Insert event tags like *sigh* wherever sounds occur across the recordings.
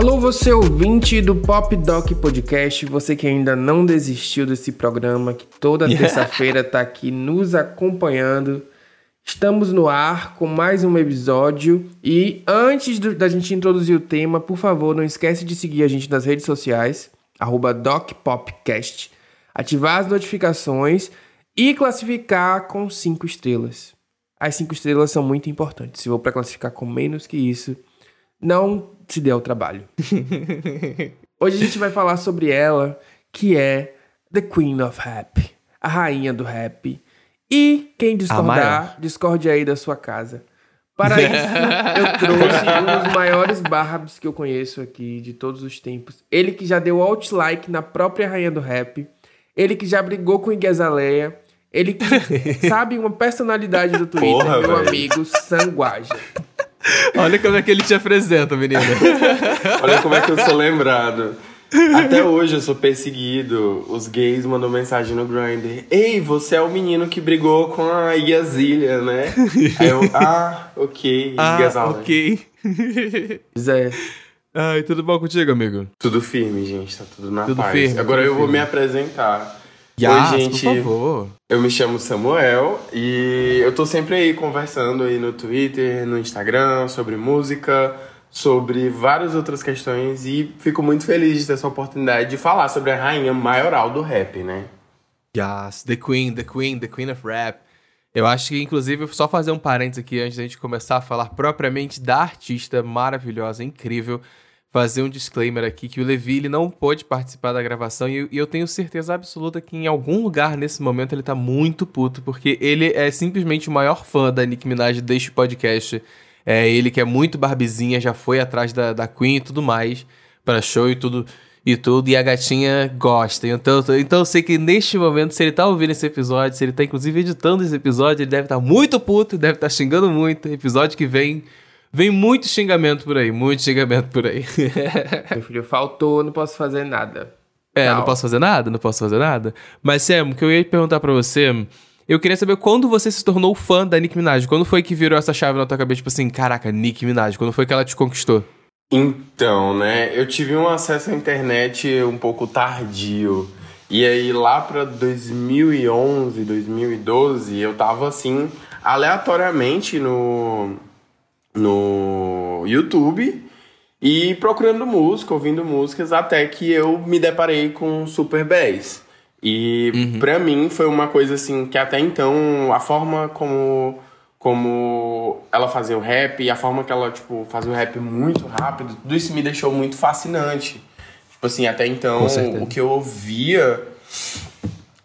Alô, você ouvinte do Pop Doc Podcast, você que ainda não desistiu desse programa, que toda terça-feira tá aqui nos acompanhando. Estamos no ar com mais um episódio e antes do, da gente introduzir o tema, por favor, não esquece de seguir a gente nas redes sociais, DocPopcast, ativar as notificações e classificar com cinco estrelas. As cinco estrelas são muito importantes. Se for para classificar com menos que isso, não se dê ao trabalho. *laughs* Hoje a gente vai falar sobre ela, que é The Queen of Rap, a rainha do rap. E quem discordar, discorde aí da sua casa. Para isso, eu *laughs* trouxe um dos maiores barbs que eu conheço aqui de todos os tempos. Ele que já deu alt like na própria rainha do rap. Ele que já brigou com Igazaleia. Ele que *laughs* sabe uma personalidade do Twitter, Porra, meu véio. amigo Sanguaja. Olha como é que ele te apresenta, menina. *laughs* Olha como é que eu sou lembrado. Até hoje eu sou perseguido. Os gays mandam mensagem no Grindr. Ei, você é o menino que brigou com a Yazilha, né? Aí eu, *laughs* ah, ok. Ah, ok. Zé. Ai, tudo bom contigo, amigo? Tudo firme, gente. Tá tudo na tudo paz. Firme, Agora eu firme. vou me apresentar. Yes, Oi, gente. Por favor. Eu me chamo Samuel e eu tô sempre aí conversando aí no Twitter, no Instagram sobre música, sobre várias outras questões e fico muito feliz de ter essa oportunidade de falar sobre a rainha maioral do rap, né? Yes, the queen, the queen, the queen of rap. Eu acho que, inclusive, só fazer um parênteses aqui antes da gente começar a falar propriamente da artista maravilhosa, incrível fazer um disclaimer aqui que o Levi ele não pôde participar da gravação e, e, eu tenho certeza absoluta que em algum lugar nesse momento ele tá muito puto, porque ele é simplesmente o maior fã da Nicki Minaj deste podcast. É ele que é muito barbizinha, já foi atrás da, da Queen e tudo mais, para show e tudo e tudo, e a gatinha gosta. Então, então eu sei que neste momento, se ele tá ouvindo esse episódio, se ele tá inclusive editando esse episódio, ele deve estar tá muito puto, deve estar tá xingando muito. Episódio que vem Vem muito xingamento por aí, muito xingamento por aí. *laughs* Meu filho, faltou, não posso fazer nada. É, Tchau. não posso fazer nada, não posso fazer nada. Mas, Sam, o que eu ia perguntar para você, eu queria saber quando você se tornou fã da Nicki Minaj. Quando foi que virou essa chave na tua cabeça, tipo assim, caraca, Nicki Minaj, quando foi que ela te conquistou? Então, né, eu tive um acesso à internet um pouco tardio. E aí, lá pra 2011, 2012, eu tava assim, aleatoriamente no no YouTube e procurando música, ouvindo músicas, até que eu me deparei com Super Bass. E uhum. pra mim foi uma coisa assim que até então a forma como como ela fazia o rap e a forma que ela tipo fazia o rap muito rápido, tudo isso me deixou muito fascinante. Tipo assim, até então o que eu ouvia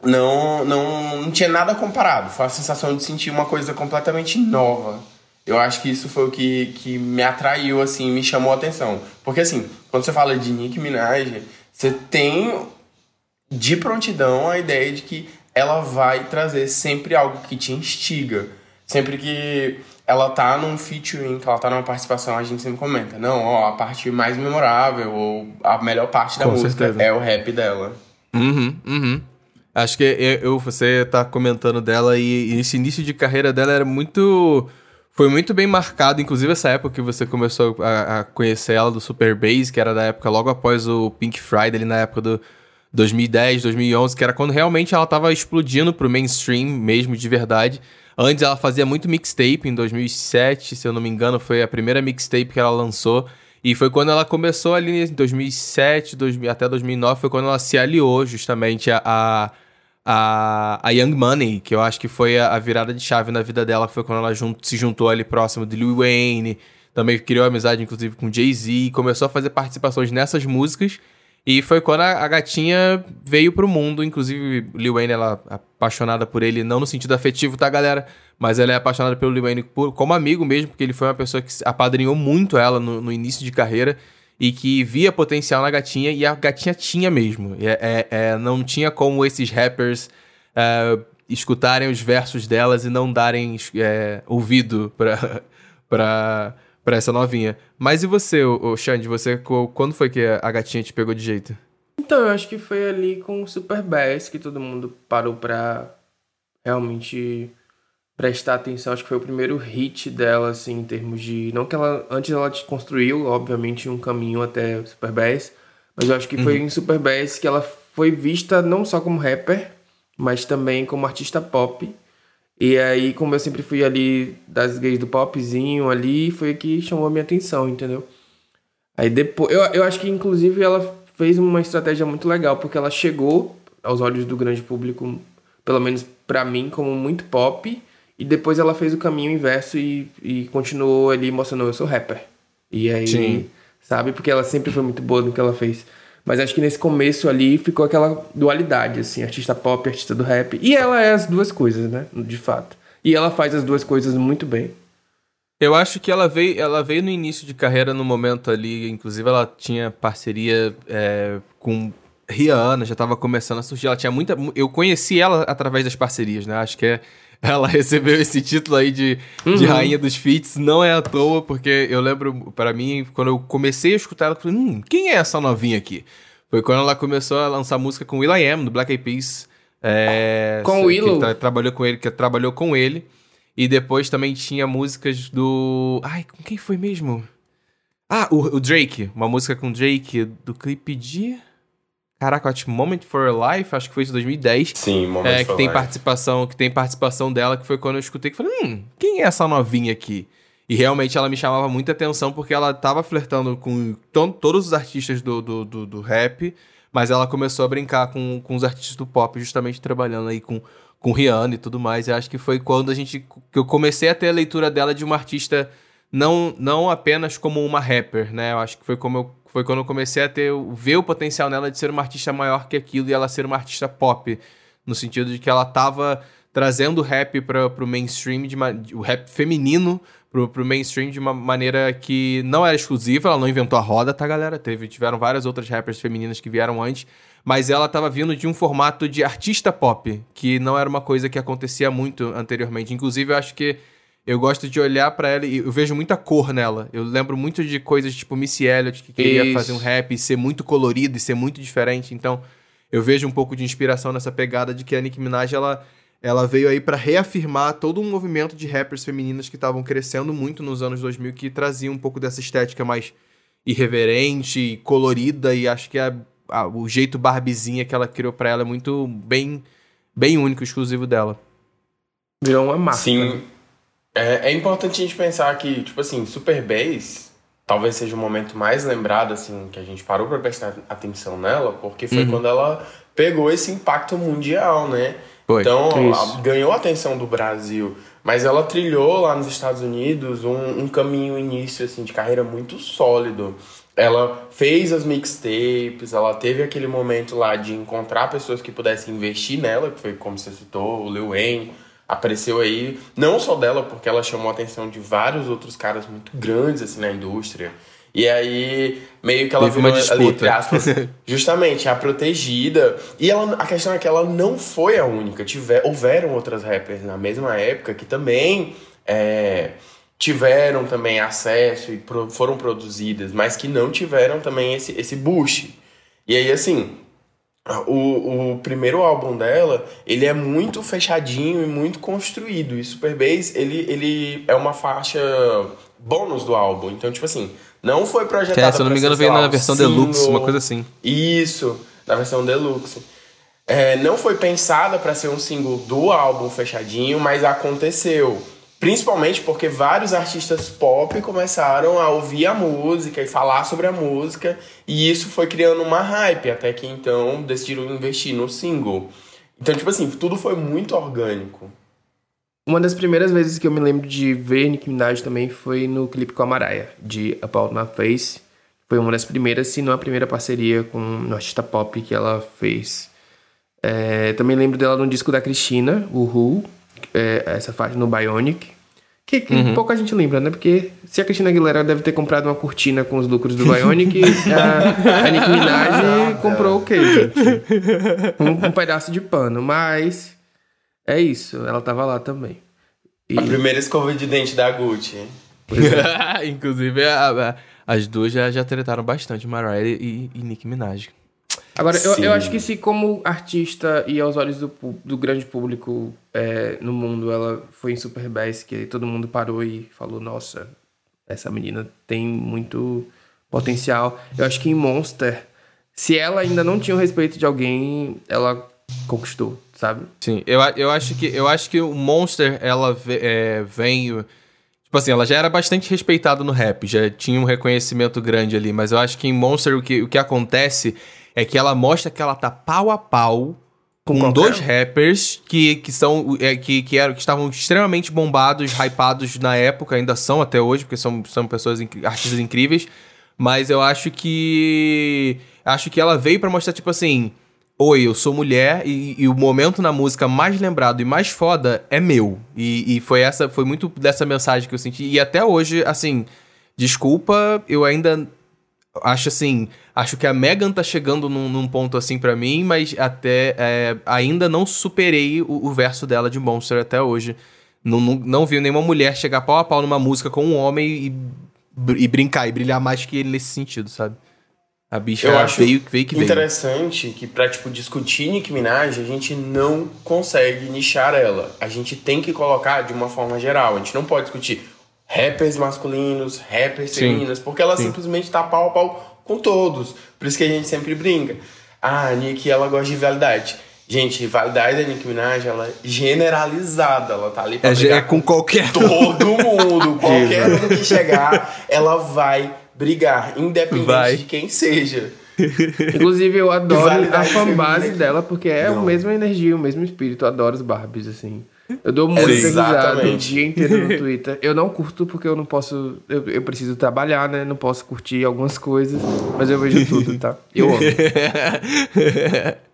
não, não não tinha nada comparado. Foi a sensação de sentir uma coisa completamente nova eu acho que isso foi o que, que me atraiu, assim, me chamou a atenção. Porque, assim, quando você fala de Nicki Minaj, você tem de prontidão a ideia de que ela vai trazer sempre algo que te instiga. Sempre que ela tá num featuring, que ela tá numa participação, a gente sempre comenta. Não, ó, a parte mais memorável ou a melhor parte da Com música certeza. é o rap dela. Uhum, uhum. Acho que eu, você tá comentando dela e, e esse início de carreira dela era muito foi muito bem marcado, inclusive essa época que você começou a, a, conhecer ela do Super Bass, que era da época logo após o Pink Friday, ali na época do 2010, 2011, que era quando realmente ela tava explodindo pro mainstream mesmo, de verdade. Antes ela fazia muito mixtape, em 2007, se eu não me engano, foi a primeira mixtape que ela lançou. E foi quando ela começou ali em 2007 2000, até 2009, foi quando ela se aliou justamente a, a a, a Young Money, que eu acho que foi a, a virada de chave na vida dela, foi quando ela se juntou ali próximo de Lil Wayne, também criou amizade, inclusive, com Jay-Z, começou a fazer participações nessas músicas. E foi quando a, a, gatinha veio pro mundo, inclusive Lil Wayne, ela é apaixonada por ele, não no sentido afetivo, tá, galera? Mas ela é apaixonada pelo Lil Wayne por, como amigo mesmo, porque ele foi uma pessoa que apadrinhou muito ela no, no início de carreira e que via potencial na gatinha e a gatinha tinha mesmo. É, é, é não tinha como esses rappers é, escutarem os versos delas e não darem é, ouvido pra, *laughs* pra, pra essa novinha. Mas e você, o Xande? Você, quando foi que a gatinha te pegou de jeito? Então, eu acho que foi ali com o Super Bass que todo mundo parou pra realmente prestar atenção, acho que foi o primeiro hit dela, assim, em termos de. Não que ela. Antes ela construiu, obviamente, um caminho até Super Bass, mas eu acho que foi uhum. em Super Bass que ela foi vista não só como rapper, mas também como artista pop. E aí, como eu sempre fui ali das gays do popzinho ali, foi que chamou a minha atenção, entendeu? Aí depois. Eu, eu acho que inclusive ela fez uma estratégia muito legal, porque ela chegou aos olhos do grande público, pelo menos para mim, como muito pop. E depois ela fez o caminho inverso e, e continuou ali mostrando eu sou rapper. E aí, Sim. sabe? Porque ela sempre foi muito boa no que ela fez. Mas acho que nesse começo ali ficou aquela dualidade, assim, artista pop, artista do rap. E ela é as duas coisas, né? De fato. E ela faz as duas coisas muito bem. Eu acho que ela veio, ela veio no início de carreira no momento ali, inclusive ela tinha parceria é, com Rihanna, já estava começando a surgir. Ela tinha muita. Eu conheci ela através das parcerias, né? Acho que é, *laughs* ela recebeu esse título aí de, uhum. de rainha dos feats, não é à toa, porque eu lembro, para mim, quando eu comecei a escutar ela, eu falei, hum, quem é essa novinha aqui? Foi quando ela começou a lançar música com Will.i.am, do Black Eyed Peas. É, com o Willow? Que trabalhou com ele, que trabalhou com ele. E depois também tinha músicas do... Ai, com quem foi mesmo? Ah, o, o Drake. Uma música com o Drake do clipe de... Caraca, acho Moment for Life, acho que foi de 2010. Sim, Moment é, for que tem Life. participação, que tem participação dela, que foi quando eu escutei que falei, hum, quem é essa novinha aqui? E realmente ela me chamava muita atenção porque ela tava flertando com todos os artistas do, do, do, do, rap, mas ela começou a brincar com, com os artistas do pop, justamente trabalhando aí com, com Rihanna e tudo mais. E acho que foi quando a gente. que eu comecei a ter a leitura dela de uma artista não, não apenas como uma rapper, né? Eu acho que foi como eu foi quando eu comecei a ter ver o potencial nela de ser uma artista maior que aquilo e ela ser uma artista pop, no sentido de que ela tava trazendo o rap para o mainstream, de o rap feminino pro, pro mainstream de uma maneira que não era exclusiva, ela não inventou a roda, tá, galera? Teve, tiveram várias outras rappers femininas que vieram antes, mas ela tava vindo de um formato de artista pop, que não era uma coisa que acontecia muito anteriormente. Inclusive, eu acho que eu gosto de olhar para ela e eu vejo muita cor nela. Eu lembro muito de coisas tipo Missy Elliott, que queria Isso. fazer um rap e ser muito colorido e ser muito diferente. Então, eu vejo um pouco de inspiração nessa pegada de que a Nicki Minaj, ela, ela veio aí para reafirmar todo um movimento de rappers femininas que estavam crescendo muito nos anos 2000, que traziam um pouco dessa estética mais irreverente, colorida, e acho que a, a, o jeito barbizinha que ela criou para ela é muito bem, bem único, exclusivo dela. Virou uma marca. Sim. É, é importante a gente pensar que, tipo assim, Super Bass talvez seja o momento mais lembrado, assim, que a gente parou para prestar atenção nela, porque foi uhum. quando ela pegou esse impacto mundial, né? Foi. Então, ganhou a atenção do Brasil, mas ela trilhou lá nos Estados Unidos um, um caminho início assim de carreira muito sólido. Ela fez as mixtapes, ela teve aquele momento lá de encontrar pessoas que pudessem investir nela, que foi como você citou, o Lil Wayne, apareceu aí, não só dela, porque ela chamou a atenção de vários outros caras muito grandes assim na indústria. E aí, meio que ela Teve virou uma disputa. ali, entre aspas, *laughs* justamente a protegida. E ela, a questão é que ela não foi a única. Tiver, houveram outras rappers na mesma época que também é, tiveram também acesso e pro, foram produzidas, mas que não tiveram também esse, esse boost. E aí, assim, o, o primeiro álbum dela, ele é muito fechadinho e muito construído. E Super Bass, ele, ele é uma faixa bônus do álbum. Então, tipo assim, não foi projetado. É, se eu não me engano, veio na versão single, deluxe, uma coisa assim. Isso, na versão deluxe. É, não foi pensada para ser um single do álbum fechadinho, mas aconteceu. Principalmente porque vários artistas pop começaram a ouvir a música e falar sobre a música, e isso foi criando uma hype, até que então decidiram investir no single. Então, tipo assim, tudo foi muito orgânico. Uma das primeiras vezes que eu me lembro de ver Nicki Minaj também foi no clipe com a Mariah, de About My Face. Foi uma das primeiras, se não a primeira parceria com um artista pop que ela fez. É, também lembro dela no disco da Cristina, o Who, é, essa faixa no Bionic. Que, que uhum. pouca gente lembra, né? Porque se a Cristina Aguilera deve ter comprado uma cortina com os lucros do Bionic, *laughs* a, a Nicki Minaj comprou o quê, gente? Um, um, pedaço de pano. Mas é isso, ela tava lá também. E... A primeira escova de dente da Gucci. É. *laughs* Inclusive, a, a, as duas já, já tretaram bastante, Mariah e, e Nicki Minaj. Agora, eu, eu, acho que se como artista e aos olhos do, do grande público é, no mundo, ela foi em Super Bass, que todo mundo parou e falou, nossa, essa menina tem muito potencial. Eu acho que em Monster, se ela ainda não tinha o respeito de alguém, ela conquistou, sabe? Sim, eu, eu, acho, que, eu acho que o Monster, ela é, vem... Tipo assim, ela já era bastante respeitada no rap, já tinha um reconhecimento grande ali, mas eu acho que em Monster o que, o que acontece é que ela mostra que ela tá pau a pau com, com dois rappers que, que são é, que, que, eram, que estavam extremamente bombados, hypados na época, ainda são até hoje, porque são, são pessoas, artistas incríveis. Mas eu acho que. Acho que ela veio para mostrar, tipo assim. Oi, eu sou mulher e, e, o momento na música mais lembrado e mais foda é meu. E, e foi essa, foi muito dessa mensagem que eu senti. E até hoje, assim, desculpa, eu ainda acho assim, acho que a Megan tá chegando num, num ponto assim para mim, mas até é, ainda não superei o, o, verso dela de Monster até hoje. Não, não, não vi nenhuma mulher chegar pau a pau numa música com um homem e, e brincar e brilhar mais que ele nesse sentido, sabe? A bicha Eu acho veio, veio que veio. interessante que pra, tipo, discutir Nicki Minaj, a gente não consegue nichar ela. A gente tem que colocar de uma forma geral. A gente não pode discutir rappers masculinos, rappers Sim. femininas, porque ela Sim. simplesmente tá pau a pau com todos. Por isso que a gente sempre brinca. Ah, a Nick, ela gosta de rivalidade. Gente, rivalidade da Nicki Minaj, ela é generalizada. Ela tá ali pra é, é com qualquer todo mundo. *laughs* qualquer um que chegar, ela vai brigar, independente vai. de quem seja. Inclusive, eu adoro a fanbase dela, porque é Não. a mesma energia, o mesmo espírito. Eu adoro os Barbies, assim. Eu dou muito risada o dia inteiro no *laughs* Twitter. Eu não curto porque eu não posso. Eu, eu preciso trabalhar, né? Não posso curtir algumas coisas, mas eu vejo tudo, tá? Eu amo. *laughs*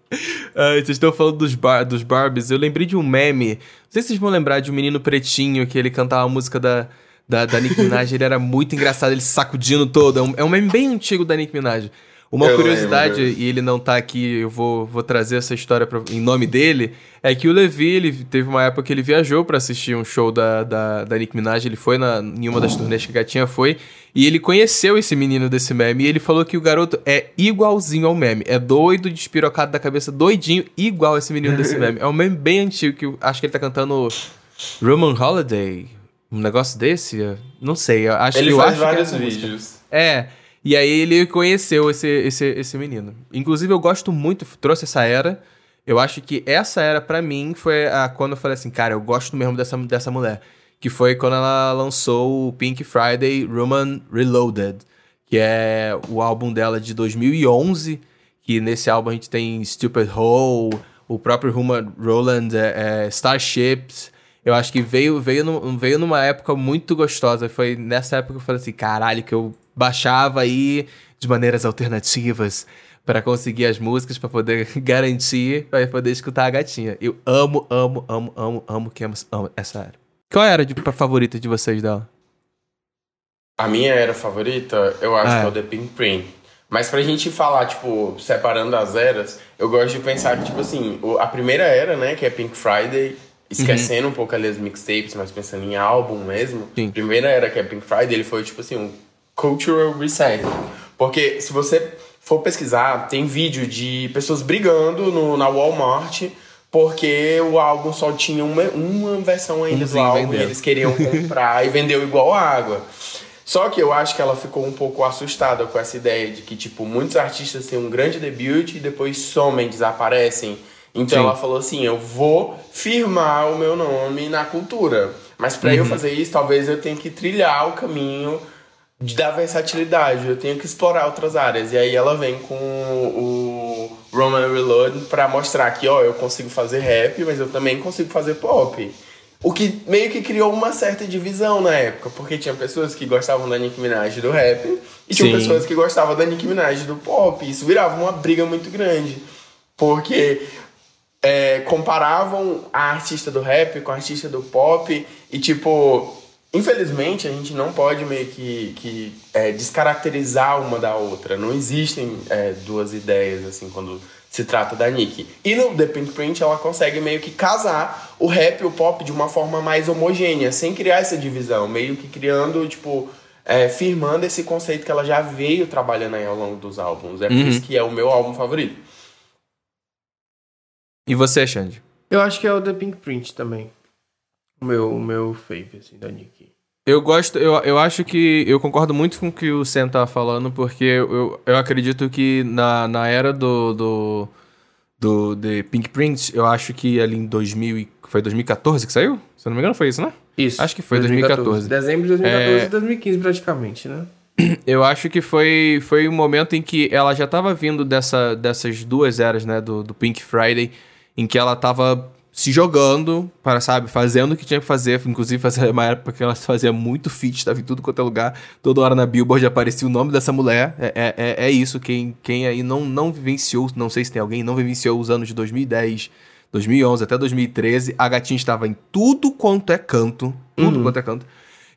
Ah, vocês estão falando dos, bar, dos Barbies. Eu lembrei de um meme. Não sei se vocês vão lembrar de um menino pretinho que ele cantava a música da, da, da Nicki Minaj. ele era muito engraçado, ele sacudindo todo. É um, é um meme bem antigo da Nicki Minaj. Uma eu curiosidade, lembro. e ele não tá aqui, eu vou, vou trazer essa história pra, em nome dele, é que o Levi, ele teve uma época que ele viajou para assistir um show da, da, da Nick Minaj, ele foi na, em uma das turnês que a Gatinha foi, e ele conheceu esse menino desse meme, e ele falou que o garoto é igualzinho ao meme, é doido, despirocado da cabeça, doidinho, igual esse menino desse meme. É um meme bem antigo, que eu acho que ele tá cantando Roman Holiday, um negócio desse, não sei, eu acho ele que eu faz acho vários vídeos. É, e aí ele conheceu esse, esse, esse menino. Inclusive, eu gosto muito, trouxe essa era. Eu acho que essa era, para mim, foi a, quando eu falei assim, cara, eu gosto mesmo dessa, dessa mulher. Que foi quando ela lançou o Pink Friday Roman Reloaded, que é o álbum dela de 2011. Que nesse álbum a gente tem Stupid Hole, o próprio Roman Roland, é, é, Starships. Eu acho que veio, veio, no, veio numa época muito gostosa. Foi nessa época que eu falei assim, caralho, que eu baixava aí de maneiras alternativas para conseguir as músicas, para poder *laughs* garantir, para poder escutar a gatinha. Eu amo, amo, amo, amo, amo, que amo, amo essa era. Qual era a favorita de vocês dela? A minha era favorita, eu acho que é o The Pink Print. Mas pra gente falar, tipo, separando as eras, eu gosto de pensar que, tipo assim, a primeira era, né, que é Pink Friday, esquecendo uhum. um pouco ali as mixtapes, mas pensando em álbum mesmo. Sim. A primeira era que é Pink Friday, ele foi, tipo assim, um cultural reset. Porque se você for pesquisar, tem vídeo de pessoas brigando no, na Walmart porque o álbum só tinha uma, uma versão ainda do álbum vendeu. e eles queriam comprar e vendeu igual água. Só que eu acho que ela ficou um pouco assustada com essa ideia de que, tipo, muitos artistas têm um grande debut e depois somem, desaparecem. Então Sim. ela falou assim: eu vou firmar o meu nome na cultura. Mas para uhum. eu fazer isso, talvez eu tenha que trilhar o caminho da versatilidade, eu tenho que explorar outras áreas. E aí ela vem com o Roman Reload para mostrar que, ó, eu consigo fazer rap, mas eu também consigo fazer pop. O que meio que criou uma certa divisão na época, porque tinha pessoas que gostavam da Nicki Minaj do rap e tinha pessoas que gostavam da Nicki Minaj do pop. Isso virava uma briga muito grande, porque é, comparavam a artista do rap com a artista do pop e tipo Infelizmente, a gente não pode meio que, que é, descaracterizar uma da outra. Não existem é, duas ideias, assim, quando se trata da Nick. E no The Pink Print, ela consegue meio que casar o rap e o pop de uma forma mais homogênea, sem criar essa divisão. Meio que criando, tipo, é, firmando esse conceito que ela já veio trabalhando aí ao longo dos álbuns. É por uhum. isso que é o meu álbum favorito. E você, Xande? Eu acho que é o The Pink Print também. O meu, o meu fave, assim, da Nick. Eu gosto, eu, eu acho que. Eu concordo muito com o que o Sam tá falando, porque eu, eu acredito que na, na era do, do, do The Pink Print, eu acho que ali em 2000. Foi 2014 que saiu? Se eu não me engano, foi isso, né? Isso. Acho que foi 2014. 2014. Dezembro de 2014 e 2015, praticamente, né? Eu acho que foi, foi um momento em que ela já tava vindo dessa, dessas duas eras, né? Do, do Pink Friday, em que ela tava se jogando para, sabe, fazendo o que tinha que fazer. Inclusive, fazia *laughs* uma época que ela fazia muito feat, estava em tudo quanto é lugar. Toda hora na Billboard aparecia o nome dessa mulher. É, é, é, é isso. Quem, quem aí não, não vivenciou, não sei se tem alguém, não vivenciou os anos de 2010, 2011 até 2013, a gatinha estava em tudo quanto é canto. Tudo Uhum. quanto é canto.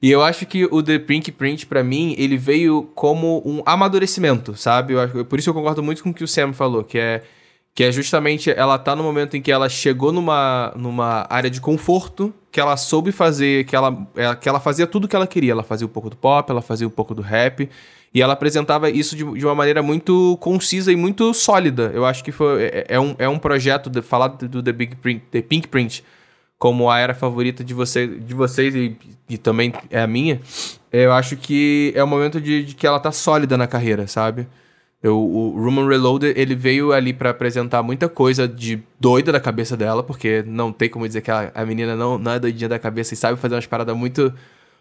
E eu acho que o The Pink Print, pra mim, ele veio como um amadurecimento, sabe? Eu acho, por isso eu concordo muito com o que o Sam falou, que é que é justamente ela tá no momento em que ela chegou numa, numa área de conforto, que ela soube fazer, que ela, é, que ela fazia tudo que ela queria. Ela fazia um pouco do pop, ela fazia um pouco do rap, e ela apresentava isso de, de uma maneira muito concisa e muito sólida. Eu acho que foi, é, é um, é um projeto, de, falar do The, Big Print, The Pink Print como a era favorita de, você, de vocês e, e também é a minha, eu acho que é o momento de, de que ela tá sólida na carreira, sabe? Eu, o Roman Reloaded, ele veio ali pra apresentar muita coisa de doida da cabeça dela, porque não tem como dizer que a, a menina não, não é doidinha da cabeça e sabe fazer umas paradas muito,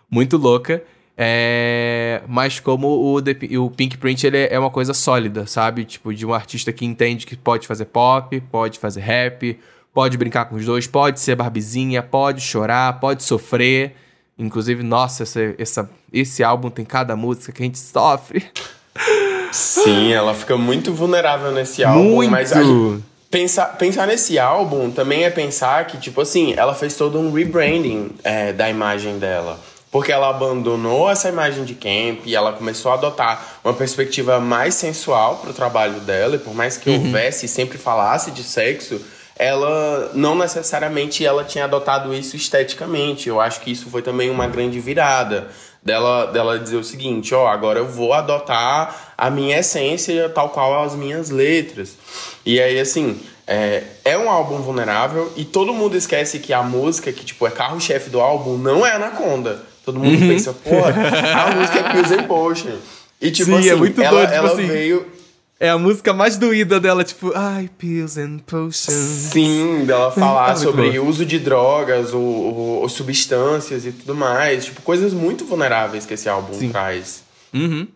muito louca. É, mas como o, The- o Pink Print, ele é uma coisa sólida, sabe? Tipo, de um artista que entende que pode fazer pop, pode fazer rap, pode brincar com os dois, pode ser barbizinha, pode chorar, pode sofrer. Inclusive, nossa, essa, essa- esse álbum tem cada música que a gente sofre. Sim, ela fica muito vulnerável nesse álbum, Muito! mas a gente- pensar, pensar nesse álbum também é pensar que, tipo assim, ela fez todo um rebranding é, da imagem dela. Porque ela abandonou essa imagem de camp e ela começou a adotar uma perspectiva mais sensual pro trabalho dela. E por mais que houvesse e sempre falasse de sexo, ela não necessariamente ela tinha adotado isso esteticamente. Eu acho que isso foi também uma grande virada dela, dela dizer o seguinte, ó, agora eu vou adotar a minha essência tal qual as minhas letras. E aí, assim, é, é um álbum vulnerável e todo mundo esquece que a música, que tipo é carro-chefe do álbum, não é Anaconda. Todo mundo pensa, porra, a música é Pills and Potion. E tipo Sim, é assim, muito ela, doido, tipo ela assim. veio... É a música mais doída dela, tipo, ai, pills and potions. Sim, dela falar Ah, sobre bom. uso de drogas, ou, ou substâncias e tudo mais. Tipo, coisas muito vulneráveis que esse álbum Sim. traz. Uhum.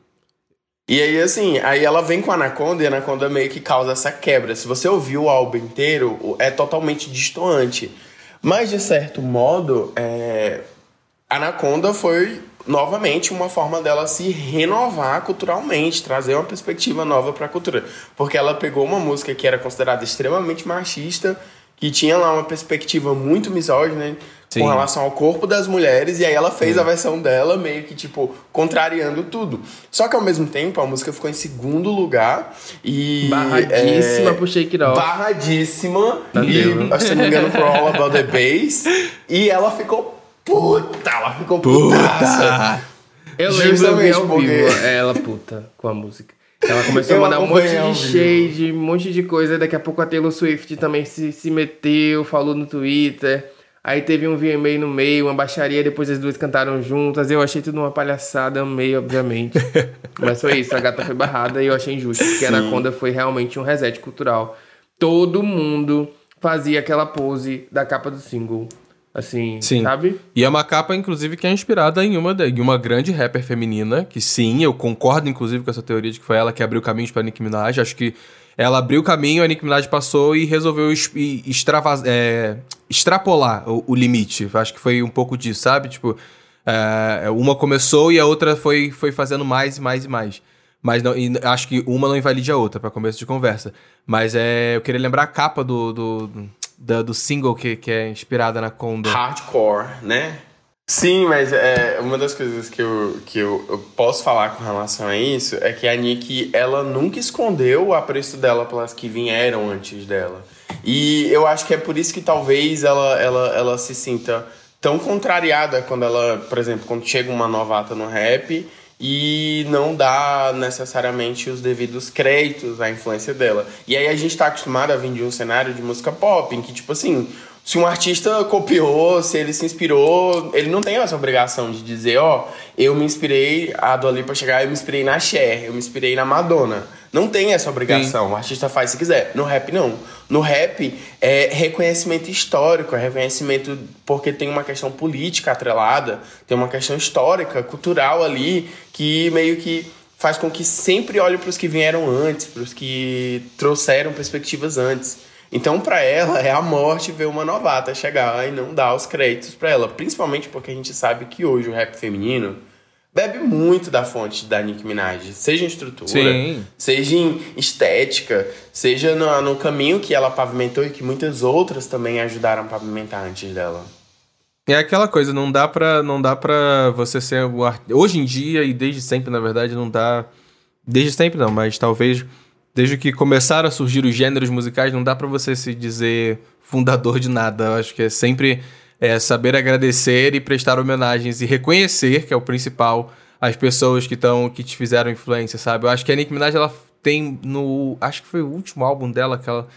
E aí, assim, aí ela vem com a Anaconda e a Anaconda meio que causa essa quebra. Se você ouvir o álbum inteiro, é totalmente distoante. Mas, de certo modo, é... Anaconda foi novamente uma forma dela se renovar culturalmente, trazer uma perspectiva nova para a cultura. Porque ela pegou uma música que era considerada extremamente machista, que tinha lá uma perspectiva muito misógina Sim. com relação ao corpo das mulheres, e aí ela fez a versão dela meio que, tipo, contrariando tudo. Só que ao mesmo tempo a música ficou em segundo lugar e. Barradíssima é, pro Shake It Off. Barradíssima. Tá e, se não me engano, pro All About the *laughs* Bass. E ela ficou puta, ela ficou putaça. Eu lembro eu ao porque- vivo ela puta com a música. Ela começou a Eu mandar um monte de shade, um monte de coisa. Daqui a pouco a Taylor Swift também se, se meteu, falou no Twitter. Aí teve um VMA no meio, uma baixaria, depois as duas cantaram juntas. Eu achei tudo uma palhaçada, amei, obviamente. *laughs* Mas foi isso, a gata foi barrada e eu achei injusto, porque a Anaconda foi realmente um reset cultural. Todo mundo fazia aquela pose da capa do single. Assim, Sim. sabe? E é uma capa, inclusive, que é inspirada em uma, de- em uma grande rapper feminina, que sim, eu concordo, inclusive, com essa teoria de que foi ela que abriu caminhos pra Nicki Minaj. Acho que ela abriu o caminho, a Nicki Minaj passou e resolveu es- e- extravas- é, extrapolar o, o limite. Acho que foi um pouco disso, sabe? Tipo, é, uma começou e a outra foi, foi fazendo mais e mais e mais. Mas não, acho que uma não invalide a outra, pra começo de conversa. Mas é, eu queria lembrar a capa do, do, da- do single que, que é inspirada na Conda. hardcore, né? Sim, mas é, uma das coisas que, eu, que eu, eu posso falar com relação a isso é que a Nick, ela nunca escondeu o apreço dela pelas que vieram antes dela. E eu acho que é por isso que talvez ela, ela, ela se sinta tão contrariada quando ela, por exemplo, quando chega uma novata no rap e não dá necessariamente os devidos créditos à influência dela. E aí a gente está acostumado a vir de um cenário de música pop, em que, tipo assim, se um artista copiou, se ele se inspirou, ele não tem essa obrigação de dizer, ó, oh, eu me inspirei, a Dua Lipa chegar, eu me inspirei na Cher, eu me inspirei na Madonna. Não tem essa obrigação, Sim. o artista faz se quiser. No rap, não. No rap, é reconhecimento histórico, é reconhecimento porque tem uma questão política atrelada, tem uma questão histórica, cultural ali, que meio que faz com que sempre olhe para os que vieram antes, para os que trouxeram perspectivas antes. Então, para ela, é a morte ver uma novata chegar e não dar os créditos para ela. Principalmente porque a gente sabe que hoje o rap feminino bebe muito da fonte da Nicki Minaj, seja em estrutura, Sim. seja em estética, seja no, no, caminho que ela pavimentou e que muitas outras também ajudaram a pavimentar antes dela. É aquela coisa, não dá pra, não dá pra você ser. Hoje em dia, e desde sempre, na verdade, não dá... Desde sempre não, mas talvez desde que começaram a surgir os gêneros musicais, não dá para você se dizer fundador de nada. Eu acho que é sempre é saber agradecer e prestar homenagens e reconhecer, que é o principal, as pessoas que estão que te fizeram influência, sabe? Eu acho que a Nicki Minaj ela tem no, acho que foi o último álbum dela que ela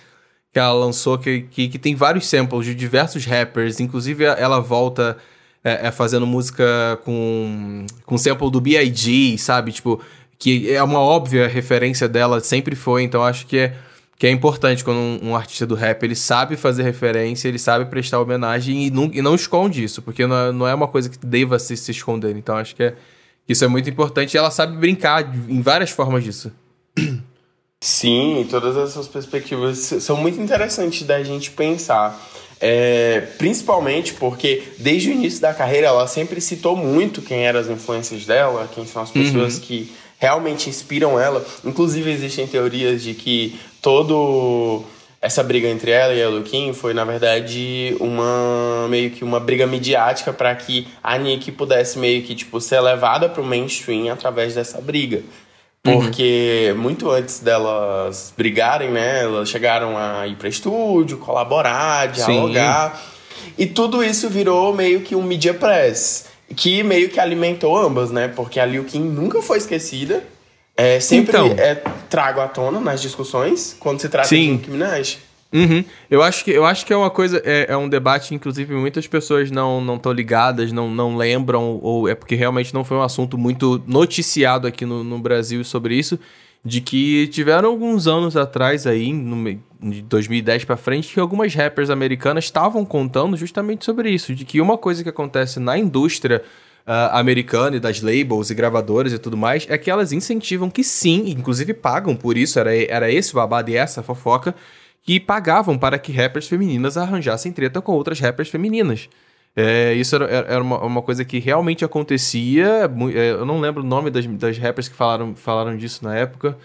que ela lançou que, que, que tem vários samples de diversos rappers, inclusive ela volta é, é fazendo música com com sample do B.I.G., sabe? Tipo, que é uma óbvia referência dela, sempre foi, então acho que é que é importante quando um, um, artista do rap ele sabe fazer referência, ele sabe prestar homenagem e não, e não esconde isso, porque não é, não é uma coisa que deva se, se esconder. Então acho que, é, isso é muito importante e ela sabe brincar em várias formas disso. Sim, todas essas perspectivas são muito interessantes da gente pensar. É, principalmente porque desde o início da carreira ela sempre citou muito quem eram as influências dela, quem são as pessoas uhum. que realmente inspiram ela. Inclusive existem teorias de que todo essa briga entre ela e a Luquin foi na verdade uma meio que uma briga midiática para que a Nick pudesse meio que tipo ser levada para o mainstream através dessa briga. Porque uhum. muito antes delas brigarem, né, elas chegaram a ir para estúdio, colaborar, dialogar. Sim. E tudo isso virou meio que um media press, que meio que alimentou ambas, né? Porque a Liu Kim nunca foi esquecida é, sempre então, é, trago à tona nas discussões quando se trata sim. de Nicki Minaj. Uhum. Eu, acho que, eu acho que é uma coisa, é, é um debate, inclusive, muitas pessoas não estão ligadas, não, não lembram, ou é porque realmente não foi um assunto muito noticiado aqui no, no Brasil sobre isso, de que tiveram alguns anos atrás aí, no, de 2010 para frente, que algumas rappers americanas estavam contando justamente sobre isso, de que uma coisa que acontece na indústria uh, americana e das labels e gravadoras e tudo mais, é que elas incentivam que sim, inclusive pagam por isso, era, era esse o babado e essa fofoca, que pagavam para que rappers femininas arranjassem treta com outras rappers femininas. É, isso era, era uma, uma, coisa que realmente acontecia. É, eu não lembro o nome das, das rappers que falaram, falaram disso na época.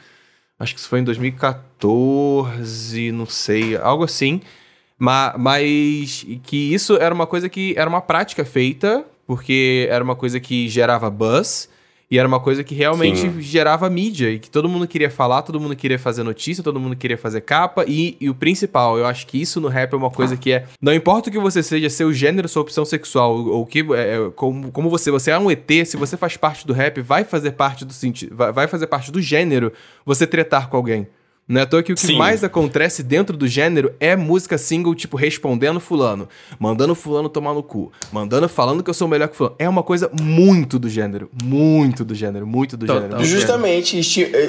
Acho que isso foi em 2014, não sei, algo assim. Mas, mas que isso era uma coisa que era uma prática feita porque era uma coisa que gerava buzz e era uma coisa que realmente Sim. gerava mídia e que todo mundo queria falar, todo mundo queria fazer notícia, todo mundo queria fazer capa e, e o principal, eu acho que isso no rap é uma coisa que é não importa o que você seja, seu gênero, sua opção sexual ou que é, é, como, como você, você é um ET, se você faz parte do rap, vai fazer parte do sentido, vai, vai fazer parte do gênero você tretar com alguém. Não é à toa que o que Sim. mais acontece dentro do gênero é música single, tipo, respondendo fulano, mandando fulano tomar no cu, mandando falando que eu sou melhor que fulano. É uma coisa muito do gênero. Muito do gênero, muito do Total. gênero. Justamente,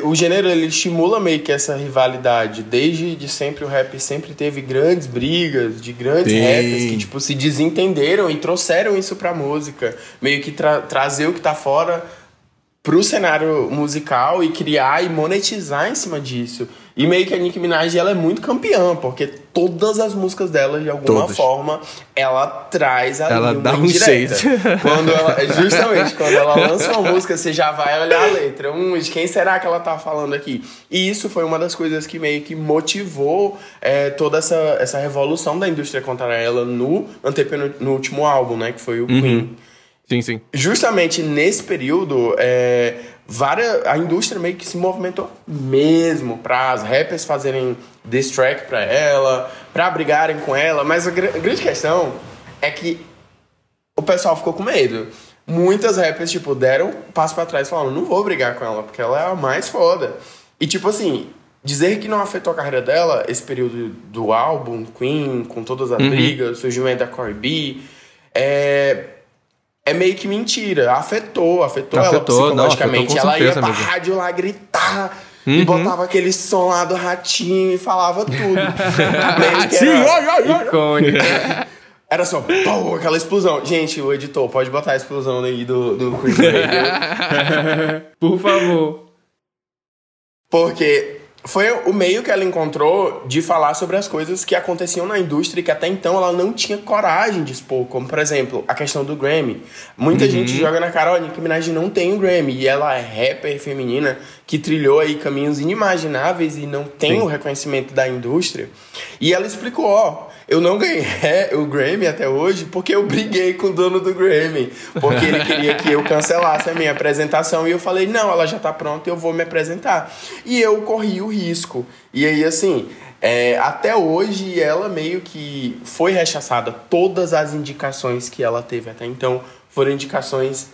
o gênero ele estimula meio que essa rivalidade. Desde de sempre o rap sempre teve grandes brigas de grandes Sim. rappers que, tipo, se desentenderam e trouxeram isso pra música. Meio que tra trazer o que tá fora pro cenário musical e criar e monetizar em cima disso. E meio que a Nicki Minaj ela é muito campeã, porque todas as músicas dela, de alguma Todas. forma, ela traz ali ela dá um jeito. *laughs* quando ela, justamente, quando ela *laughs* lança uma música, você já vai olhar a letra. Hum, de quem será que ela tá falando aqui? E isso foi uma das coisas que meio que motivou é, toda essa, essa revolução da indústria contra ela no, no último álbum, né? Que foi o uhum. Sim, sim. Justamente nesse período, é, várias, a indústria meio que se movimentou mesmo para as rappers fazerem diss track para ela, para brigarem com ela, mas a, gr a grande questão é que o pessoal ficou com medo. muitas rappers, tipo, deram um passo pra trás e falaram, não vou brigar com ela, porque ela é a mais foda. E, tipo assim, dizer que não afetou a carreira dela, esse período do álbum, Queen, com todas as uhum. brigas, o surgimento da Corey B, é, é meio que mentira. Afetou, afetou, afetou ela psicologicamente. Não, afetou ela ia pra rádio lá gritar. Uhum. E botava aquele som lá do ratinho e falava tudo. *laughs* ratinho, ai, ai. *laughs* Era só, pô, aquela explosão. Gente, o editor, pode botar a explosão aí do, do Queen *laughs* Por favor. Porque foi o meio que ela encontrou de falar sobre as coisas que aconteciam na indústria e que até então ela não tinha coragem de expor, como por exemplo a questão do Grammy. Muita uhum. gente joga na cara, olha, Nicki Minaj não tem o Grammy e ela é rapper feminina que trilhou aí caminhos inimagináveis e não tem Sim. o reconhecimento da indústria. E ela explicou, ó, eu não ganhei o Grammy até hoje porque eu briguei com o dono do Grammy. Porque ele queria que eu cancelasse a minha apresentação. E eu falei, não, ela já tá pronta, eu vou me apresentar. E eu corri o risco. E aí, assim, é, até hoje ela meio que foi rechaçada. Todas as indicações que ela teve até então foram indicações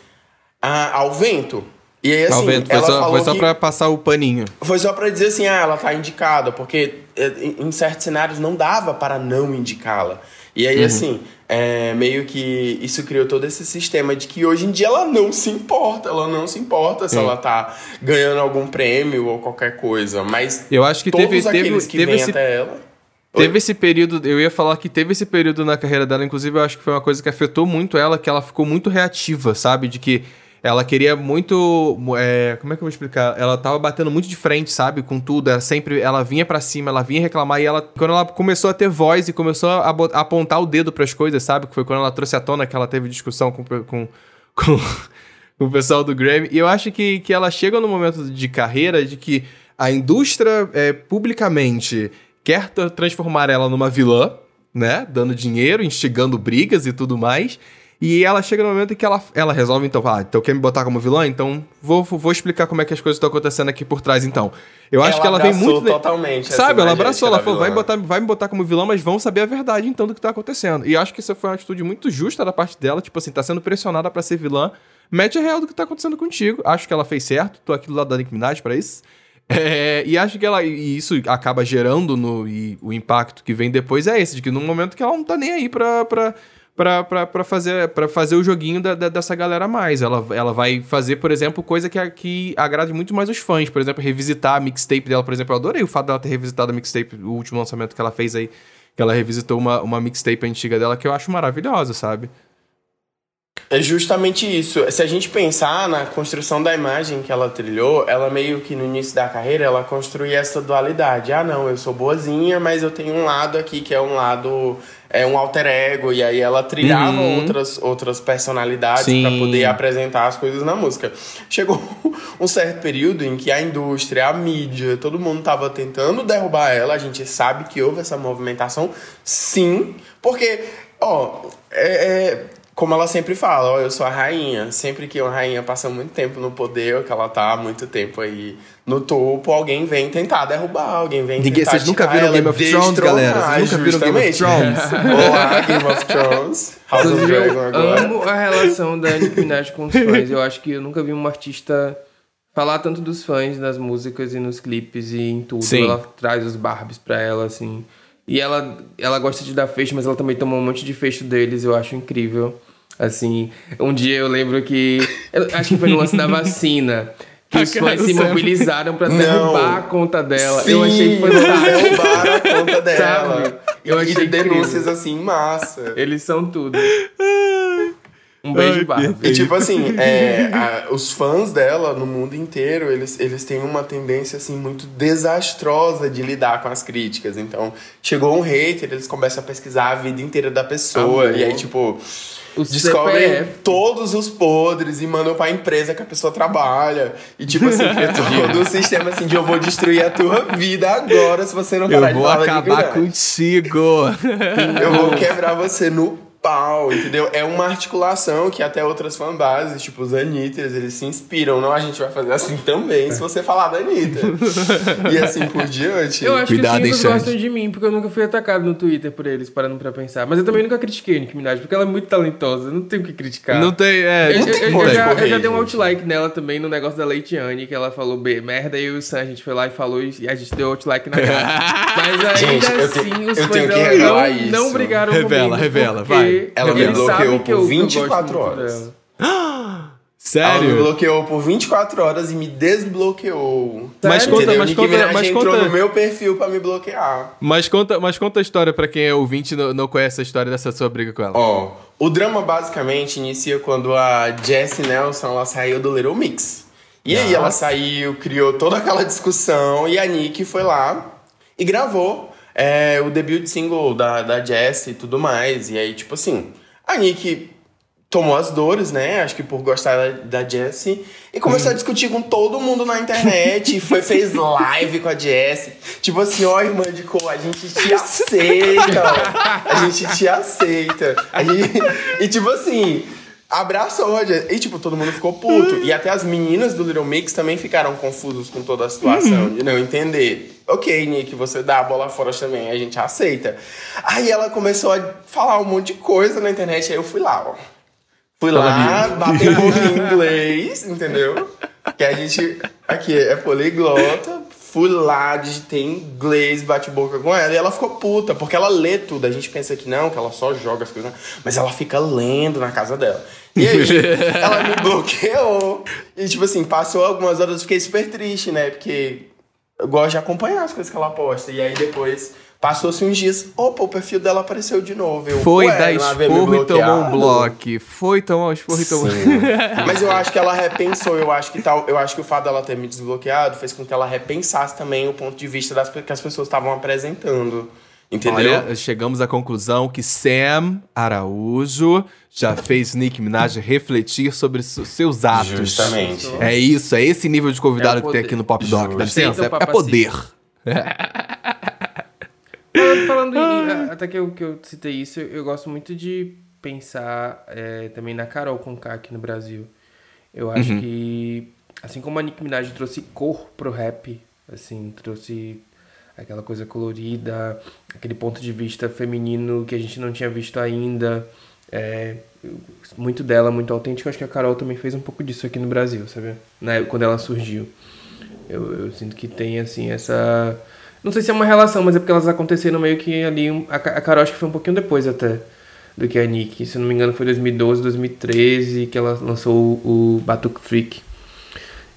ah, ao vento. E aí, assim, vento, foi ela só, foi só pra passar o paninho. Foi só pra dizer assim, ah, ela tá indicada, porque em certos cenários não dava para não indicá-la. E aí, uhum. assim, é, meio que isso criou todo esse sistema de que hoje em dia ela não se importa, ela não se importa se ela tá ganhando algum prêmio ou qualquer coisa. Mas eu acho que todos teve, aqueles teve, que teve vêm esse... até ela. Teve Oi? esse período, eu ia falar que teve esse período na carreira dela, inclusive eu acho que foi uma coisa que afetou muito ela, que ela ficou muito reativa, sabe? De que ela queria muito. É, como é que eu vou explicar? Ela tava batendo muito de frente, sabe? Com tudo. Ela sempre. Ela vinha para cima, ela vinha reclamar. E ela. Quando ela começou a ter voz e começou a, a apontar o dedo para as coisas, sabe? Que foi quando ela trouxe à tona que ela teve discussão com. *laughs* com, com, o pessoal do Grammy. E eu acho que, que ela chega no momento de carreira de que a indústria é, publicamente quer transformar ela numa vilã, né? Dando dinheiro, instigando brigas e tudo mais. E ela chega no momento em que ela, ela resolve, então, ah, então quer me botar como vilã? Então vou, vou explicar como é que as coisas estão acontecendo aqui por trás, então. Eu acho ela que ela vem muito. totalmente. Sabe, ela abraçou, ela falou, vai, botar, vai me botar como vilã, mas vão saber a verdade, então, do que tá acontecendo. E acho que isso foi uma atitude muito justa da parte dela, tipo assim, tá sendo pressionada para ser vilã. Mete a real do que tá acontecendo contigo. Acho que ela fez certo, tô aqui do lado da Nick Minaj pra isso. *laughs* É, e acho que ela. E isso acaba gerando no. E o impacto que vem depois é esse, de que no momento que ela não tá nem aí pra. Para fazer, pra fazer o joguinho da, da, dessa galera mais. Ela, ela vai fazer, por exemplo, coisa que, que agrade muito mais os fãs. Por exemplo, revisitar a mixtape dela, por exemplo. Eu adorei o fato dela ter revisitado a mixtape, o último lançamento que ela fez aí. Que ela revisitou uma, uma mixtape antiga dela que eu acho maravilhosa, sabe? É justamente isso. Se a gente pensar na construção da imagem que ela trilhou, ela meio que no início da carreira, ela construía essa dualidade. Ah, não, eu sou boazinha, mas eu tenho um lado aqui que é um lado é um alter ego e aí ela trilhava uhum. outras outras personalidades para poder apresentar as coisas na música. Chegou *laughs* um certo período em que a indústria, a mídia, todo mundo tava tentando derrubar ela. A gente sabe que houve essa movimentação, sim, porque ó, é, é como ela sempre fala, ó, eu sou a rainha. Sempre que uma rainha passa muito tempo no poder, que ela tá há muito tempo aí no topo, alguém vem tentar derrubar, alguém vem Ninguém, tentar Vocês nunca viram Game of Thrones, galera? Vocês nunca viram Game of Thrones? *laughs* Olá, Game of Thrones. House of Dragon agora. amo a relação da Nicki Minaj com os fãs. Eu acho que eu nunca vi uma artista falar tanto dos fãs nas músicas e nos clipes e em tudo. Sim. Ela traz os Barbies pra ela, assim... E ela, ela gosta de dar fecho, mas ela também toma um monte de fecho deles, eu acho incrível. Assim, um dia eu lembro que. Eu acho que foi no lance da *laughs* vacina. Que os fãs se mobilizaram pra derrubar a conta dela. Sim, eu achei fantástico. derrubaram a conta *laughs* dela. Eu achei denúncias assim, massa. Eles são tudo. Um beijo, Barbie. E tipo assim, *laughs* é, a, os fãs dela no mundo inteiro, eles, eles têm uma tendência assim muito desastrosa de lidar com as críticas. Então, chegou um hater, eles começam a pesquisar a vida inteira da pessoa. Amor. E aí, tipo, o descobrem CPF. todos os podres e mandam pra empresa que a pessoa trabalha. E tipo assim, *laughs* é todo o sistema assim de eu vou destruir a tua vida agora se você não parar de falar Eu vou acabar contigo. Eu vou *laughs* quebrar você no pau, entendeu? É uma articulação que até outras fanbases, tipo os Anitters, eles se inspiram. Não, a gente vai fazer assim também, se você falar da Anitta. e assim por diante. Eu acho Cuidado, que os gostam de mim, porque eu nunca fui atacado no Twitter por eles, parando pra pensar. Mas eu também nunca critiquei a Nicki Minaj, porque ela é muito talentosa, não tenho o que criticar. Não tem. É, Eu, Não eu- tem eu como já, correr, eu já dei um outlike nela também no negócio da Leitiane, que ela falou "Be- merda, e eu o Sam, a gente foi lá e falou e a gente deu outlike na cara. *laughs* Mas ainda Gente, eu assim, os eu fãs tenho que dela não, isso. não brigaram Revela, comigo, revela, porque vai. Ela me bloqueou por que eu- que eu 24 gosto muito horas. dela. Ela me sério? bloqueou por 24 horas e me desbloqueou. Mas Sério? conta, Entendeu? mas Nicki conta, Minaj mas entrou conta. no meu perfil pra me bloquear. Mas conta, mas conta a história pra quem é ouvinte e não, não conhece a história dessa sua briga com ela. Ó, o drama basicamente inicia quando a Jessie Nelson ela saiu do Little Mix. E aí ela saiu, criou toda aquela discussão e a Nick foi lá e gravou é, o debut single da, da Jessie e tudo mais. E aí, tipo assim, a Nick tomou as dores, né? Acho que por gostar da, da Jessie. E começou a discutir com todo mundo na internet. e *laughs* foi, fez live com a Jessie. Tipo assim, ó, irmã de cor, a gente te aceita. A gente te aceita. A gente- E tipo assim. Abraçou a Jessie. E tipo, todo mundo ficou puto. E até as meninas do Little Mix também ficaram confusos com toda a situação. De não entender. Ok, Nick, você dá a bola fora também, a gente aceita. Aí ela começou a falar um monte de coisa na internet. Aí eu fui lá, ó. Fui lá, bater um pouco em *laughs* inglês, entendeu? Que a gente aqui é poliglota. Fui lá, digitei inglês, bate boca com ela e ela ficou puta, porque ela lê tudo. A gente pensa que não, que ela só joga as coisas, mas ela fica lendo na casa dela. E aí, *laughs* ela me bloqueou. E tipo assim, passou algumas horas, eu fiquei super triste, né? Porque eu gosto de acompanhar as coisas que ela posta. E aí depois, passou-se uns dias, opa, o perfil dela apareceu de novo. Eu, Foi dar me esporro e tomou um bloco. Foi tomar um esporro e tomou. Mas eu acho que ela repensou, eu acho que tal, eu acho que o fato dela ter me desbloqueado fez com que ela repensasse também o ponto de vista das que as pessoas estavam apresentando. Entendeu? Olha, chegamos à conclusão que Sam Araújo já fez Nick Minaj refletir sobre se- seus atos. Justamente. É isso, é esse nível de convidado É que tem aqui no Pop Doc. Dá licença, é, é poder. Falando, falando em- *laughs* até que eu, que eu citei isso, eu, eu gosto muito de pensar é, também na Carol Conká aqui no Brasil. Eu acho que, assim como a Nicki Minaj trouxe cor pro rap, assim, trouxe aquela coisa colorida, aquele ponto de vista feminino que a gente não tinha visto ainda, é, muito dela, muito autêntico. Acho que a Carol também fez um pouco disso aqui no Brasil, sabe? Época- quando ela surgiu. Eu, eu sinto que tem, assim, essa. Não sei se é uma relação, mas é porque elas aconteceram meio que ali. A, Ca- a Carol acho que foi um pouquinho depois até do que a Nick. Se não me engano, foi 2012, 2013 que ela lançou o, o Batuque Freak.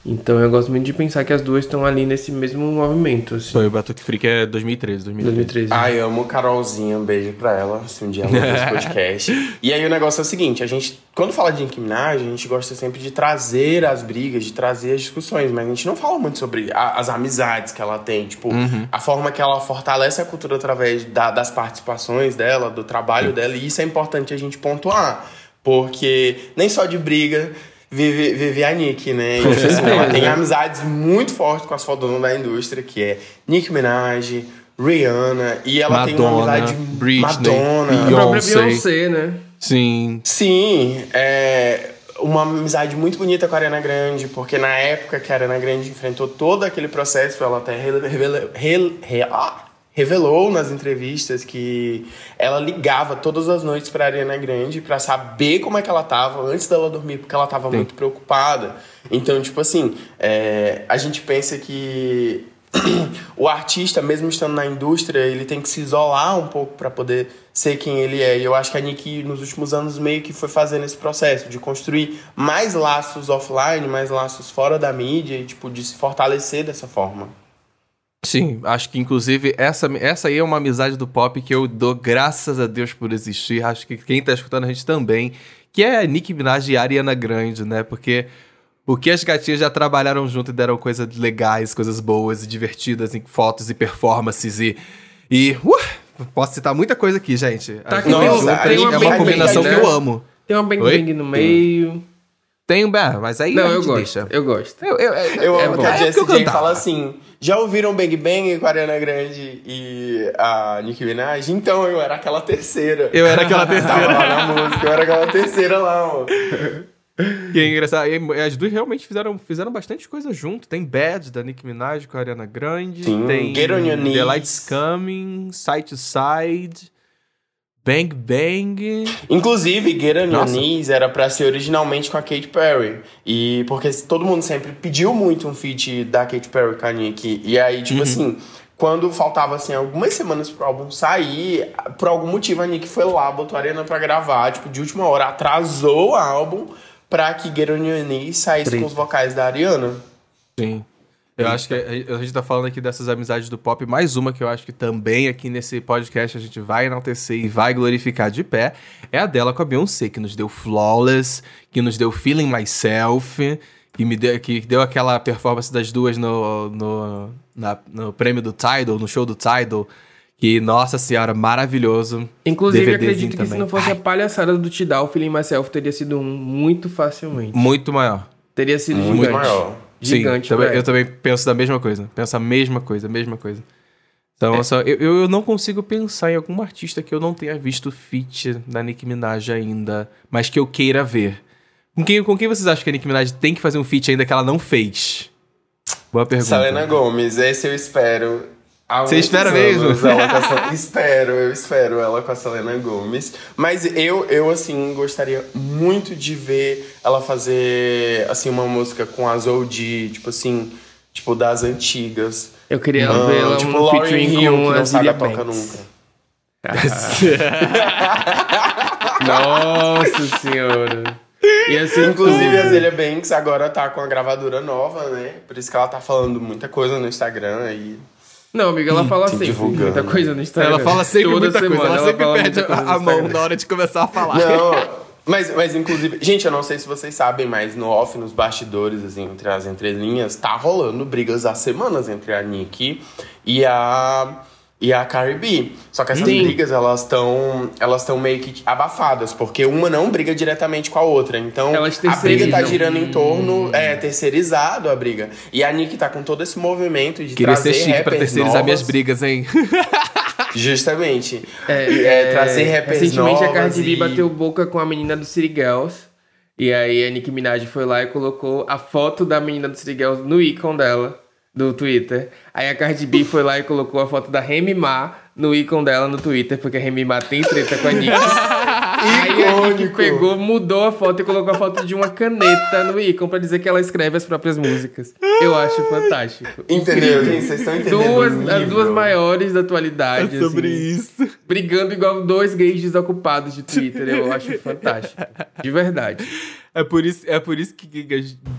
Então eu gosto muito de pensar que as duas estão ali nesse mesmo movimento, assim. Foi o Batuque Freak é 2013, 2013. 2013. Ai, amo Carolzinha, um beijo pra ela, se um dia ela ouvir esse *laughs* podcast. E aí o negócio é o seguinte, a gente, quando fala de Nicki Minaj, a gente gosta sempre de trazer as brigas, de trazer as discussões, mas a gente não fala muito sobre a- as amizades que ela tem, tipo, a forma que ela fortalece a cultura através da- das participações dela, do trabalho dela, e isso é importante a gente pontuar, porque nem só de briga vive, vive a Nick, né? E, assim, ela tem amizades muito fortes com as fodonas da indústria, que é Nicki Minaj, Rihanna, e ela tem uma Madonna, amizade Britney, Madonna. a própria Beyoncé. Beyoncé, né? Sim. Sim, é uma amizade muito bonita com a Ariana Grande, porque na época que a Ariana Grande enfrentou todo aquele processo, ela até rele- revela- rel- re- ah, revelou nas entrevistas que ela ligava todas as noites para Ariana Grande para saber como é que ela tava antes dela dormir, porque ela tava muito preocupada. Então, tipo assim, é, a gente pensa que *clears throat* o artista, mesmo estando na indústria, ele tem que se isolar um pouco para poder ser quem ele é. E eu acho que a Nick, nos últimos anos, meio que foi fazendo esse processo de construir mais laços offline, mais laços fora da mídia e, tipo, de se fortalecer dessa forma. Sim, acho que inclusive essa, essa aí é uma amizade do pop que eu dou graças a Deus por existir. Acho que quem tá escutando a gente também, que é a Nicki Minaj e a Ariana Grande, né? Porque o que as gatinhas já trabalharam junto e deram coisas legais, coisas boas e divertidas em fotos e performances e. E. Uh, posso citar muita coisa aqui, gente. Tá tem- juntas é uma combinação que né? eu amo. Tem uma Bang? Bang no meio. Tem um. Ah, mas aí. Não, a eu gosto. deixa. Eu gosto. Eu, eu, eu, Eu É amo bom. que a É Jessie eu J fala assim: já ouviram Bang Bang com a Ariana Grande e a Nicki Minaj? Então eu era aquela terceira. eu era aquela terceira. lá na música, eu era aquela terceira lá, ó. que é engraçado. E as duas realmente fizeram, fizeram bastante coisa junto. Tem Bad da Nicki Minaj com a Ariana Grande. Sim, Tem Get on Your The Knees. Lights Coming, Side to Side, Bang Bang. Inclusive, Get on Your. Knees era pra ser originalmente com a Katy Perry. E porque todo mundo sempre pediu muito um feat da Katy Perry com a Nicki. E aí, Uhum. tipo assim, quando faltava assim, algumas semanas pro álbum sair, por algum motivo a Nicki foi lá, botou a Ariana pra gravar, tipo, de última hora, atrasou o álbum pra que Get on Your Knees saísse com os vocais da Ariana. Sim. Eu acho que a, gente tá falando aqui dessas amizades do pop. Mais uma que eu acho que também aqui nesse podcast a gente vai enaltecer e vai glorificar de pé é a dela com a Beyoncé, que nos deu Flawless, que nos deu Feeling Myself, que, me deu, que deu aquela performance das duas no, no, na- no prêmio do Tidal, no show do Tidal. Que, nossa senhora, maravilhoso. Inclusive, DVDzinho acredito que se também. não fosse Ai, a palhaçada do Tidal, o Feeling Myself teria sido um muito facilmente. Muito maior. Teria sido Muito gigante. maior. Gigante, Sim, também- eu também penso da mesma coisa. Penso a mesma coisa, a mesma coisa. Então, só, eu, eu eu não consigo pensar em algum artista que eu não tenha visto feat da Nicki Minaj ainda, mas que eu queira ver. Com quem, com quem vocês acham que a Nicki Minaj tem que fazer um feat ainda que ela não fez? Boa pergunta. Selena Gomes, esse eu espero. Você espera mesmo? *laughs* espero, eu espero ela com a Selena Gomes. Mas eu, eu, assim, gostaria muito de ver ela fazer, assim, uma música com a Zoe, tipo assim, tipo, das antigas. Eu queria Ah, ver ela tipo, um Lauryn featuring Hill, com que a não sabe Zilia a toca nunca. *laughs* Nossa senhora. Ser Inclusive, tudo. a Zelia Banks agora tá com a gravadora nova, né? Por isso que ela tá falando muita coisa no Instagram aí. Não, amiga, ela fala sempre divulgando. muita coisa no Instagram. Ela fala sempre Toda muita coisa. semana Ela sempre perde a, mão na hora de começar a falar. Não, *laughs* mas, mas inclusive, gente, eu não sei se vocês sabem, mas no off, nos bastidores, assim, entre as entrelinhas, tá rolando brigas há semanas entre a Nicki e a e a Cardi B. Só que essas Sim. brigas, elas estão elas estão meio que abafadas, porque uma não briga diretamente com a outra. Então, a briga tá girando em torno, é, terceirizado a briga. E a Nicki tá com todo esse movimento de Queria trazer ser chique pra terceirizar minhas novas. brigas, hein? *laughs* Justamente. É, E, é, trazer rappers Recentemente a Cardi B e- bateu boca com a menina do City Girls. E aí a Nicki Minaj foi lá e colocou a foto da menina do City Girls no ícone dela, do Twitter. Aí a Cardi B foi lá e colocou a foto da Remy Ma no ícone dela no Twitter, porque a Remy Ma tem treta com a Nicki. *laughs* aí a Icônico. pegou, mudou a foto e colocou a foto de uma caneta no ícone pra dizer que ela escreve as próprias músicas. Eu acho fantástico. Entendeu, Incrível. gente? Vocês estão entendendo? Duas, as duas maiores da atualidade. assim isso. brigando igual dois gays desocupados de Twitter. Eu acho fantástico. De verdade. É por isso, é por isso que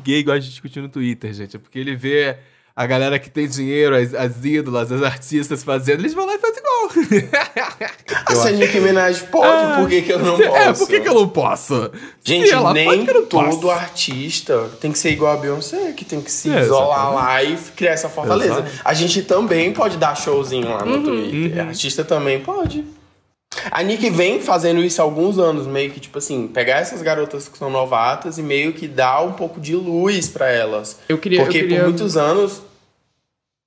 gay gosta de discutir no Twitter, gente. É porque ele vê a galera que tem dinheiro, as, as ídolas, as artistas fazendo, eles vão lá e fazem igual. *laughs* Ah, se a Nicki Minaj pode, por que, que eu não posso? É, por que, que eu não posso? Gente, ela nem pode, todo posso. artista tem que ser igual a Beyoncé, que tem que se É, isolar lá e criar essa fortaleza. A gente também pode dar showzinho lá Uhum, no Twitter. Artista também pode. A Nick vem fazendo isso há alguns anos, meio que, tipo assim, pegar essas garotas que são novatas e meio que dar um pouco de luz pra elas. Eu queria. Porque eu queria... por muitos anos.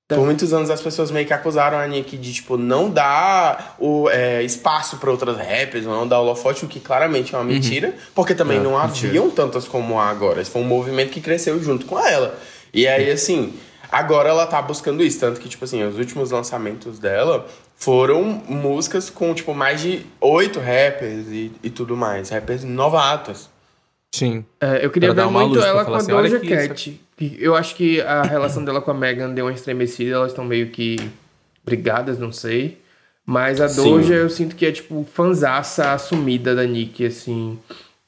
Tá. Por muitos anos as pessoas meio que acusaram a Nick de, tipo, não dar o é, espaço pra outras rappers, não dar holofote, o que claramente é uma mentira, porque também É, não mentira. haviam tantas como há agora. Esse foi um movimento que cresceu junto com ela. E aí, assim, agora ela tá buscando isso. Tanto que, tipo assim, os últimos lançamentos dela foram músicas com, tipo, mais de oito rappers e, e tudo mais. Rappers novatos. Sim. É, eu queria Pra ver muito ela com a assim, olha Doja Cat. Que Eu acho que a *laughs* relação dela com a Megan deu uma estremecida. Elas estão meio que brigadas, não sei. Mas a Sim. Doja eu sinto que é, tipo, fanzaça assumida da Nick, assim.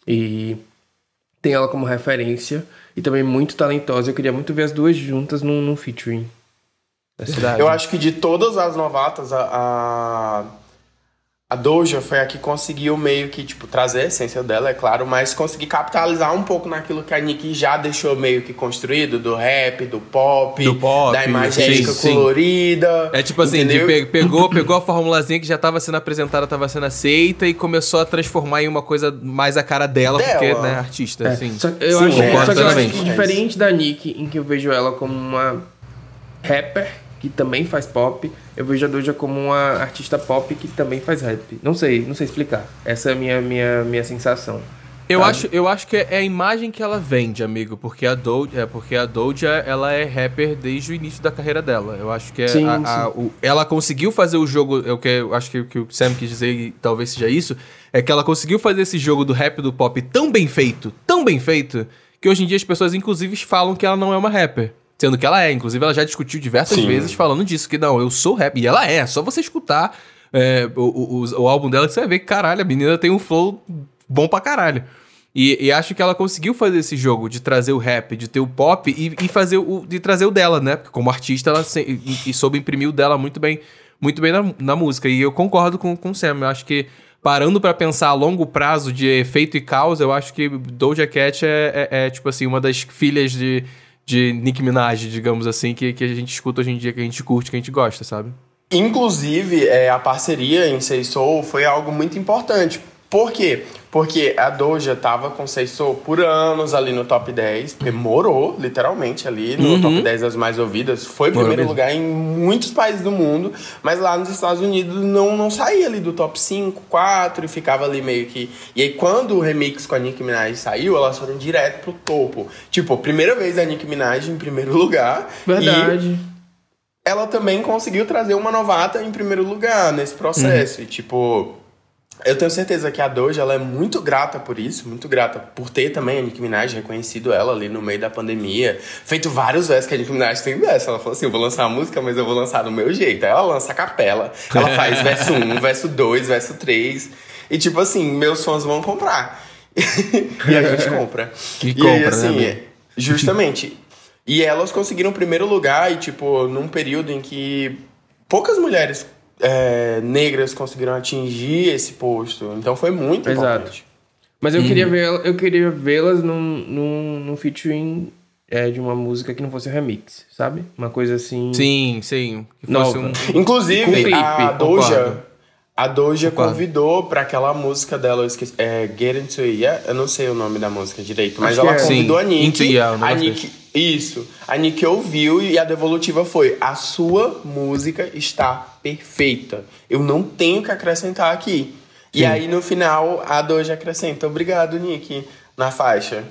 E tem ela como referência. E também muito talentosa. Eu queria muito ver as duas juntas num, num featuring. Da cidade. Eu acho que de todas as novatas, a, a, a Doja foi a que conseguiu meio que, tipo, trazer a essência dela, é claro, mas conseguir capitalizar um pouco naquilo que a Nicki já deixou meio que construído, do rap, do pop, do pop da imagética colorida. É tipo assim, de pe pegou, pegou a formulazinha que já estava sendo apresentada, estava sendo aceita e começou a transformar em uma coisa mais a cara dela, dela. porque, né, artista, é. assim. Só, eu, Sim, acho, é, só que eu acho que diferente da Nicki, em que eu vejo ela como uma rapper, que também faz pop, eu vejo a Doja como uma artista pop que também faz rap. Não sei, não sei explicar. Essa é a minha, minha, minha sensação. Eu acho, eu acho que é a imagem que ela vende, amigo, porque a Doja, é porque a Doja ela é rapper desde o início da carreira dela. Eu acho que é sim, a, sim. A, o, ela conseguiu fazer o jogo, eu, que, eu acho que, que o Sam quis dizer, e talvez seja isso, é que ela conseguiu fazer esse jogo do rap do pop tão bem feito, tão bem feito, que hoje em dia as pessoas inclusive falam que ela não é uma rapper. Sendo que ela é. Inclusive, ela já discutiu diversas Sim. vezes falando disso, que não, eu sou rap. E ela é, é só você escutar é, o, o, o, álbum dela que você vai ver que, caralho, a menina tem um flow bom pra caralho. E, e, acho que ela conseguiu fazer esse jogo de trazer o rap, de ter o pop e, e fazer o, de trazer o dela, né? Porque como artista, ela se, e, e, soube imprimir o dela muito bem, muito bem na, na música. E eu concordo com, com o Sam. Eu acho que parando para pensar a longo prazo de efeito e causa, eu acho que Doja Cat é, é, é tipo assim, uma das filhas de de Nick Minaj, digamos assim, que, que a gente escuta hoje em dia, que a gente curte, que a gente gosta, sabe? Inclusive, é, a parceria em Say Soul foi algo muito importante. Por quê? Porque a Doja tava com Say Soul por anos ali no top 10, porque morou, literalmente, ali no uhum. top 10 das mais ouvidas. Foi primeiro lugar em muitos países do mundo, mas lá nos Estados Unidos não, não saía ali do top 5, 4 e ficava ali meio que. E aí, quando o remix com a Nicki Minaj saiu, elas foram direto pro topo. Tipo, primeira vez a Nicki Minaj em primeiro lugar. Verdade. ela também conseguiu trazer uma novata em primeiro lugar nesse processo. Uhum. E, tipo eu tenho certeza que a Doja ela é muito grata por isso, muito grata por ter também a Nicki Minaj reconhecido ela ali no meio da pandemia, feito vários versos que a Nicki Minaj tem dessa. Ela falou assim: eu vou lançar uma música, mas eu vou lançar do meu jeito. Aí ela lança a capela, ela *laughs* faz verso 1, verso 2, verso 3. E tipo assim, meus fãs vão comprar. *laughs* e a gente compra. E, e compra, assim, né, justamente. E elas conseguiram o primeiro lugar, e tipo, num período em que poucas mulheres é, negras conseguiram atingir esse posto. Então foi muito Exato. importante. Mas eu uhum. queria ver eu queria vê-las num, num, num featuring é, de uma música que não fosse um remix, sabe? Uma coisa assim. Sim, sim. Que fosse um... Inclusive, a Doja. A Doja Concordo. convidou para aquela música dela, eu esqueci, é, Get Into It, yeah? eu não sei o nome da música direito, mas Acho ela é. convidou Sim. a Nick. Into yeah, a Nick isso. A Nick ouviu e a devolutiva foi: a sua música está perfeita. Eu não tenho que acrescentar aqui. Sim. E aí no final a Doja acrescenta: obrigado, Nick, na faixa.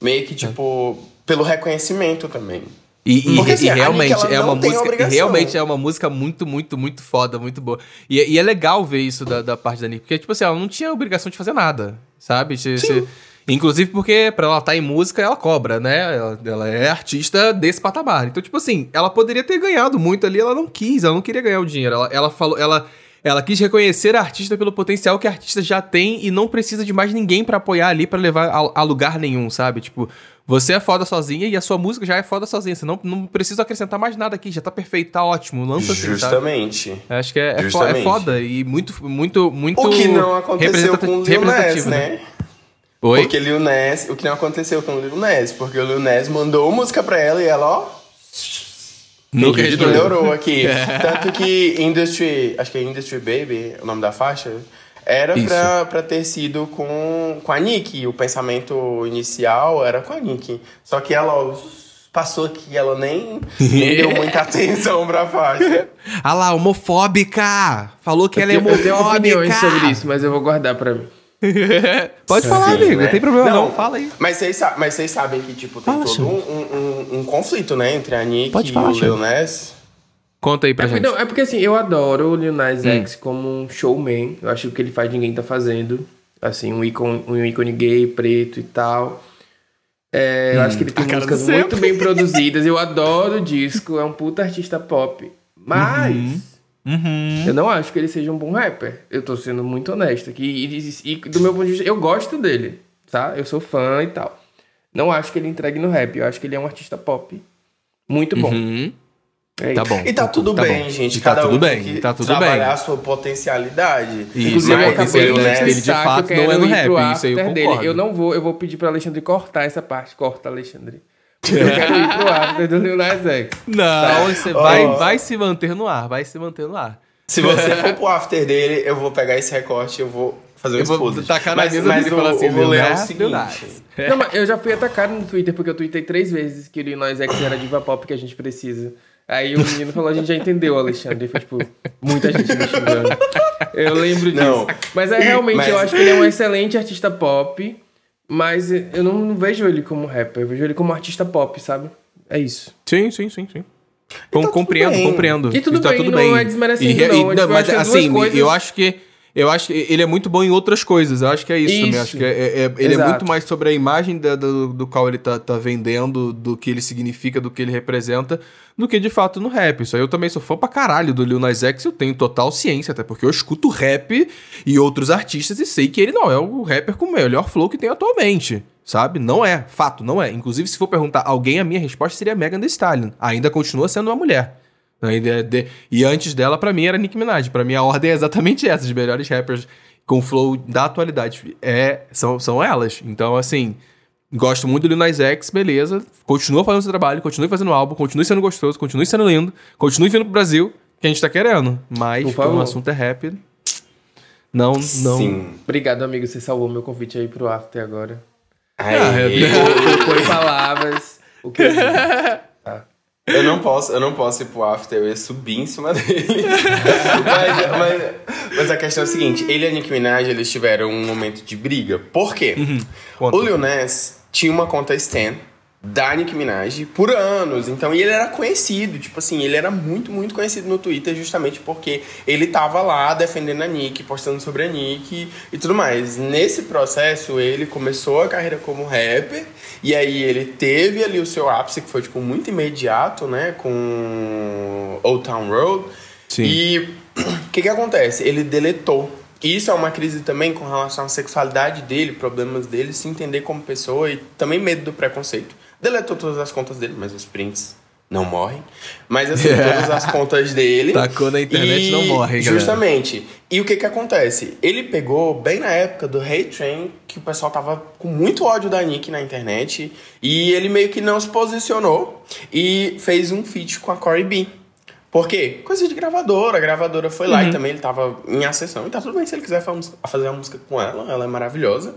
Meio que tipo, pelo reconhecimento também. E, e, Porque, assim, e realmente é uma música. Realmente é uma música muito, muito, muito foda, muito boa. E, e é legal ver isso da, da parte da Nick. Porque, tipo assim, ela não tinha obrigação de fazer nada. Sabe? Se, inclusive porque pra ela estar tá em música, ela cobra, né? Ela, ela, é artista desse patamar. Então, tipo assim, ela poderia ter ganhado muito ali, ela não quis, ela não queria ganhar o dinheiro. Ela, ela falou. Ela, ela quis reconhecer a artista pelo potencial que a artista já tem e não precisa de mais ninguém para apoiar ali para levar a, a, lugar nenhum, sabe? Tipo, você é foda sozinha e a sua música já é foda sozinha. Você não, não precisa acrescentar mais nada aqui, já tá perfeito, tá ótimo. Lança assim, Justamente. Sabe? Acho que é, é, Justamente. é foda e muito, muito, muito. O que não aconteceu com o Lil Nas, né? né? Oi? Porque Lil Nas, o que não aconteceu com o Lil Nas, porque o Lil Nas mandou música pra ela e ela, ó. Nunca ignorou aqui. *laughs* É. Tanto que Industry, acho que é Industry Baby, o nome da faixa, era pra, pra ter sido com, com a Nick. O pensamento inicial era com a Nick. Só que ela passou aqui, ela nem, nem deu *laughs* muita atenção pra faixa. ah lá, homofóbica! Falou que ela é homofóbica! Eu tenho opiniões sobre isso, mas eu vou guardar pra mim. *laughs* Pode falar, amigo, né? não tem problema não, não. fala aí. Mas vocês, mas vocês sabem que, tipo, tem fala, todo um, um, um, conflito, né, entre a Nick Pode e falar, o Lil Nas. Conta aí pra é gente. Não, é porque assim, eu adoro o Lil Nas hum. X como um showman. Eu acho que o que ele faz ninguém tá fazendo. Assim, um ícone, um ícone gay, preto e tal. É, hum, eu acho que ele tem músicas muito bem *laughs* produzidas. Eu adoro o disco, é um puta artista pop. Mas uhum. Uhum. eu não acho que ele seja um bom rapper. Eu tô sendo muito honesto aqui. E, e, do meu ponto de vista, eu gosto dele, tá? Eu sou fã e tal. Não acho que ele entregue no rap. Eu acho que ele é um artista pop muito bom. Uhum. É Tá bom. E tá tudo tá bem, bom. gente. E tá Cada tudo um bem, tem que tá tudo trabalhar bem. a sua potencialidade. Isso, Inclusive, a potencialidade de dele de fato não é no rap, isso aí eu after dele. concordo. Eu não vou, eu vou pedir pro Alexandre cortar essa parte. Corta, Alexandre. Eu quero ir pro after do Lil Nas X. Não, você vai, Ó. vai se manter no ar, vai se manter no ar. Se você for pro after dele, eu vou pegar esse recorte e eu vou fazer um Eu vou exposed. tacar na mas, mesa mas e o, falar assim, o rolê é o seguinte. Nas. Não, mas eu já fui atacado no Twitter porque eu tuitei três vezes que o Lil Nas X era diva pop que a gente precisa. Aí o menino falou, a gente já entendeu, Alexandre. E foi, tipo, muita gente me xingando. Eu lembro disso. Não. Mas é, realmente, Mas- eu acho que ele é um excelente artista pop, mas eu não vejo ele como rapper, eu vejo ele como artista pop, sabe? É isso. Sim, sim, sim, sim. Com, tudo compreendo, compreendo. E tudo tá bem, tudo não bem. é desmerecendo, E não. e- eu mas assim, coisas- eu acho que eu acho que ele é muito bom em outras coisas. Eu acho que é isso, também. Isso. Acho que é- é- é- ele é Exato. muito mais sobre a imagem da- do, do qual ele tá, tá vendendo, do que ele significa, do que ele representa, do que de fato no rap. Isso aí eu também sou fã pra caralho do Lil Nas X, eu tenho total ciência, até porque eu escuto rap e outros artistas e sei que ele não é o rapper com o melhor flow que tem atualmente. Sabe? Não é. Fato, não é. Inclusive, se for perguntar alguém, a minha resposta seria Megan Thee Stallion. Ainda continua sendo uma mulher. Ainda é de- E antes dela, pra mim, era Nicki Minaj. Pra mim, a ordem é exatamente essa. Os melhores rappers com flow da atualidade é, são, são elas. Então, assim, gosto muito do Lil Nas X, beleza. Continua fazendo seu trabalho, continue fazendo álbum, continue sendo gostoso, continue sendo lindo, continue vindo pro Brasil, que a gente tá querendo. Mas, Por como o assunto é rap, não, não... Sim. Obrigado, amigo, você salvou meu convite aí pro after agora. Aí, é- Foi palavras. O que eu. *laughs* Eu não posso, eu não posso ir pro after, eu ia subir em cima dele. *laughs* mas, mas- mas a questão é a seguinte, ele e a Nicki Minaj, eles tiveram um momento de briga. Por quê? Conta. O Lil Nas tinha uma conta Stan da Nicki Minaj por anos. Então, e ele era conhecido, tipo assim, ele era muito, muito conhecido no Twitter justamente porque ele tava lá defendendo a Nicki, postando sobre a Nicki e tudo mais. Nesse processo, ele começou a carreira como rapper e aí ele teve ali o seu ápice, que foi, tipo, muito imediato, né, com Old Town Road. Sim. E o que que acontece? Ele deletou. Isso é uma crise também com relação à sexualidade dele, problemas dele, se entender como pessoa e também medo do preconceito. Deletou todas as contas dele, mas os prints não morrem. Mas assim, *laughs* todas as contas dele. Tacou na internet, E, não morre, galera. Justamente. E o que que acontece? Ele pegou bem na época do Hate Train, que o pessoal tava com muito ódio da Nick na internet, e ele meio que não se posicionou e fez um feat com a Corey B. Por quê? Coisa de gravadora. A gravadora foi lá e também ele tava em acessão. E tá tudo bem se ele quiser fa- fazer uma música com ela, ela é maravilhosa.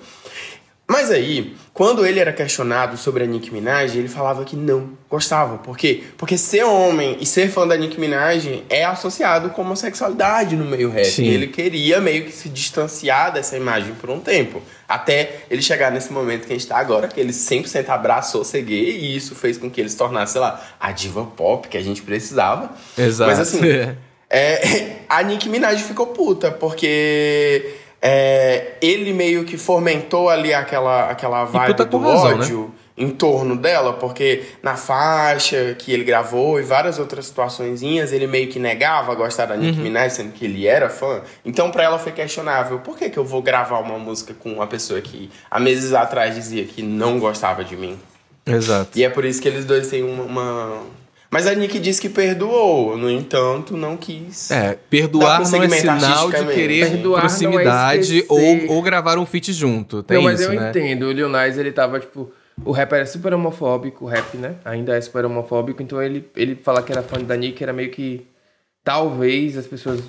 Mas aí, quando ele era questionado sobre a Nicki Minaj, ele falava que não gostava. Por quê? Porque ser homem e ser fã da Nicki Minaj é associado com homossexualidade no meio rap. Sim. E ele queria meio que se distanciar dessa imagem por um tempo. Até ele chegar nesse momento que a gente tá agora, que ele 100% abraçou ser gay e isso fez com que ele se tornasse, sei lá, a diva pop que a gente precisava. Exato. Mas assim, *laughs* é, a Nicki Minaj ficou puta, porque é, ele meio que fomentou ali aquela, aquela vibe do razão, né? ódio em torno dela, porque na faixa que ele gravou e várias outras situaçõezinhas, ele meio que negava gostar da Uhum. Nicki Minaj, sendo que ele era fã. Então pra ela foi questionável, por que, que eu vou gravar uma música com uma pessoa que há meses atrás dizia que não gostava de mim? Exato. E é por isso que eles dois têm uma. uma- Mas a Nick disse que perdoou, no entanto, não quis. É, perdoar não é sinal de artisticamente. querer Perdoar é proximidade esquecer. ou, ou gravar um feat junto. Tem não, mas isso, eu né? entendo. O Lil Nas, ele tava, tipo... O rap era super homofóbico, o rap, né? Ainda é super homofóbico. Então, ele, ele falar que era fã da Nick era meio que... Talvez as pessoas...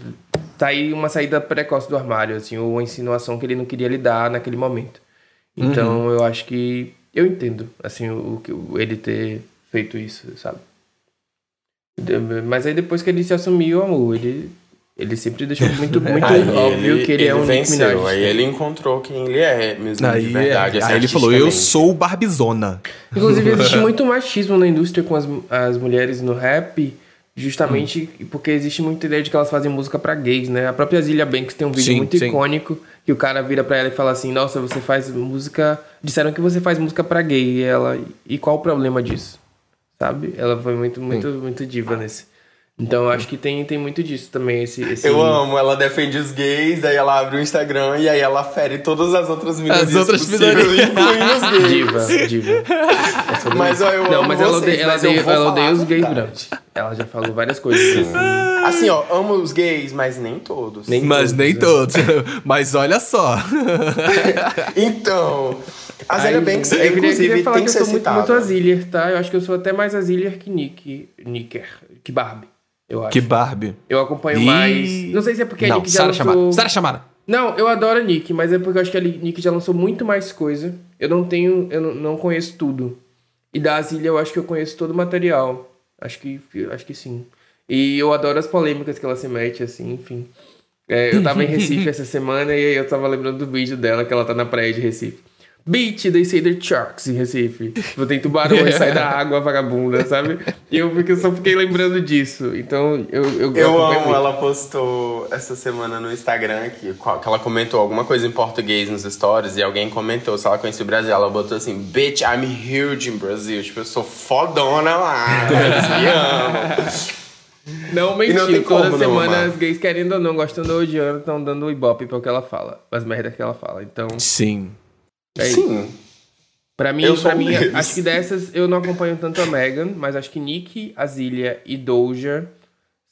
Tá aí uma saída precoce do armário, assim. Ou uma insinuação que ele não queria lidar naquele momento. Então, Uhum. eu acho que... Eu entendo, assim, o, o- ele ter feito isso, sabe? Mas aí, depois que ele se assumiu, amor, ele... Ele sempre deixou muito, *laughs* muito Aí óbvio que ele, é um Nicki venceu, Minaj. aí ele encontrou quem ele é mesmo Aí, de verdade. aí assim, ele falou, eu sou o Barbizona. Inclusive, *laughs* existe muito machismo na indústria com as, as mulheres no rap, justamente porque existe muita ideia de que elas fazem música pra gays, né? A própria Zilia Banks tem um vídeo Sim, muito sim. icônico que o cara vira pra ela e fala assim: Nossa, você faz música. Disseram que você faz música pra gay. E ela. E qual o problema disso? Sabe? Ela foi muito, muito, muito diva nesse. Então eu acho que tem, tem muito disso também. Esse, esse... Eu amo, ela defende os gays, aí ela abre o Instagram e aí ela fere todas as outras minorias outras possíveis, minorias. incluindo os gays. Diva, diva. *laughs* É Mas ó, eu Não, amo mas ela vocês, odeia, ela eu odeia, ela odeia os gays brancos. Ela já falou várias coisas assim. Assim, ó, amo os gays, mas nem todos. Nem Mas todos, nem né? todos. *laughs* Mas olha só. *laughs* Então, a Zélia Ai, Banks, eu queria, inclusive, queria falar tem que que eu sou muito, muito Azilier, tá? Eu acho que eu sou até mais Azilier que Nick. Nicker. Que Barbie. Eu acho. Que Barbie. Eu acompanho Ih. mais. Não sei se é porque a Não, Nick já Sara lançou. Sara chamada. Não, eu adoro a Nick, mas é porque eu acho que a Nick já lançou muito mais coisa. Eu não tenho. Eu não, conheço tudo. E da Azilia eu acho que eu conheço todo o material. Acho que, acho que sim. E eu adoro as polêmicas que ela se mete, assim, enfim. É, eu tava em Recife *laughs* essa semana e aí eu tava lembrando do vídeo dela que ela tá na praia de Recife. Beach, they say they're sharks em Recife. Tipo, tem tubarões, *laughs* sai da água vagabunda, sabe? E eu, eu só fiquei lembrando disso. Então eu Eu, Eu amo, muito. ela postou essa semana no Instagram que, que ela comentou alguma coisa em português nos stories e alguém comentou se ela conhecia o Brasil. Ela botou assim, bitch, I'm huge in Brazil. Tipo, eu sou fodona lá. *laughs* Eles me amam. Não E não toda como não semana amar. as gays querendo ou não, gostando ou odiando, estão dando o ibope pro que ela fala. As merdas que ela fala. Então, Sim. É isso. Sim. Pra mim, Eu pra mim deles. acho que dessas eu não acompanho tanto a Megan, mas acho que Nick, Azilia e Doja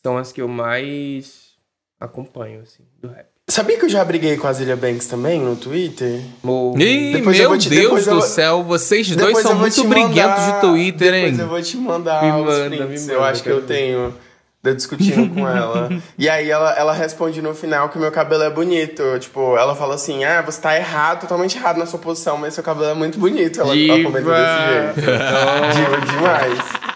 são as que eu mais acompanho, assim, do rap. Sabia que eu já briguei com a Zilia Banks também no Twitter? Ih, Depois eu meu vou te- Deus eu do vou- céu, vocês dois são eu muito briguentos mandar- de Twitter, hein? Depois eu vou te mandar Me os manda, prints. me eu manda, acho que eu quero ver. Eu discutindo com ela. *laughs* E aí ela, ela responde no final que meu cabelo é bonito. Tipo, ela fala assim: Ah, você tá errado, totalmente errado na sua posição, mas seu cabelo é muito bonito. Ela, ela comenta desse jeito. *laughs* Diva demais.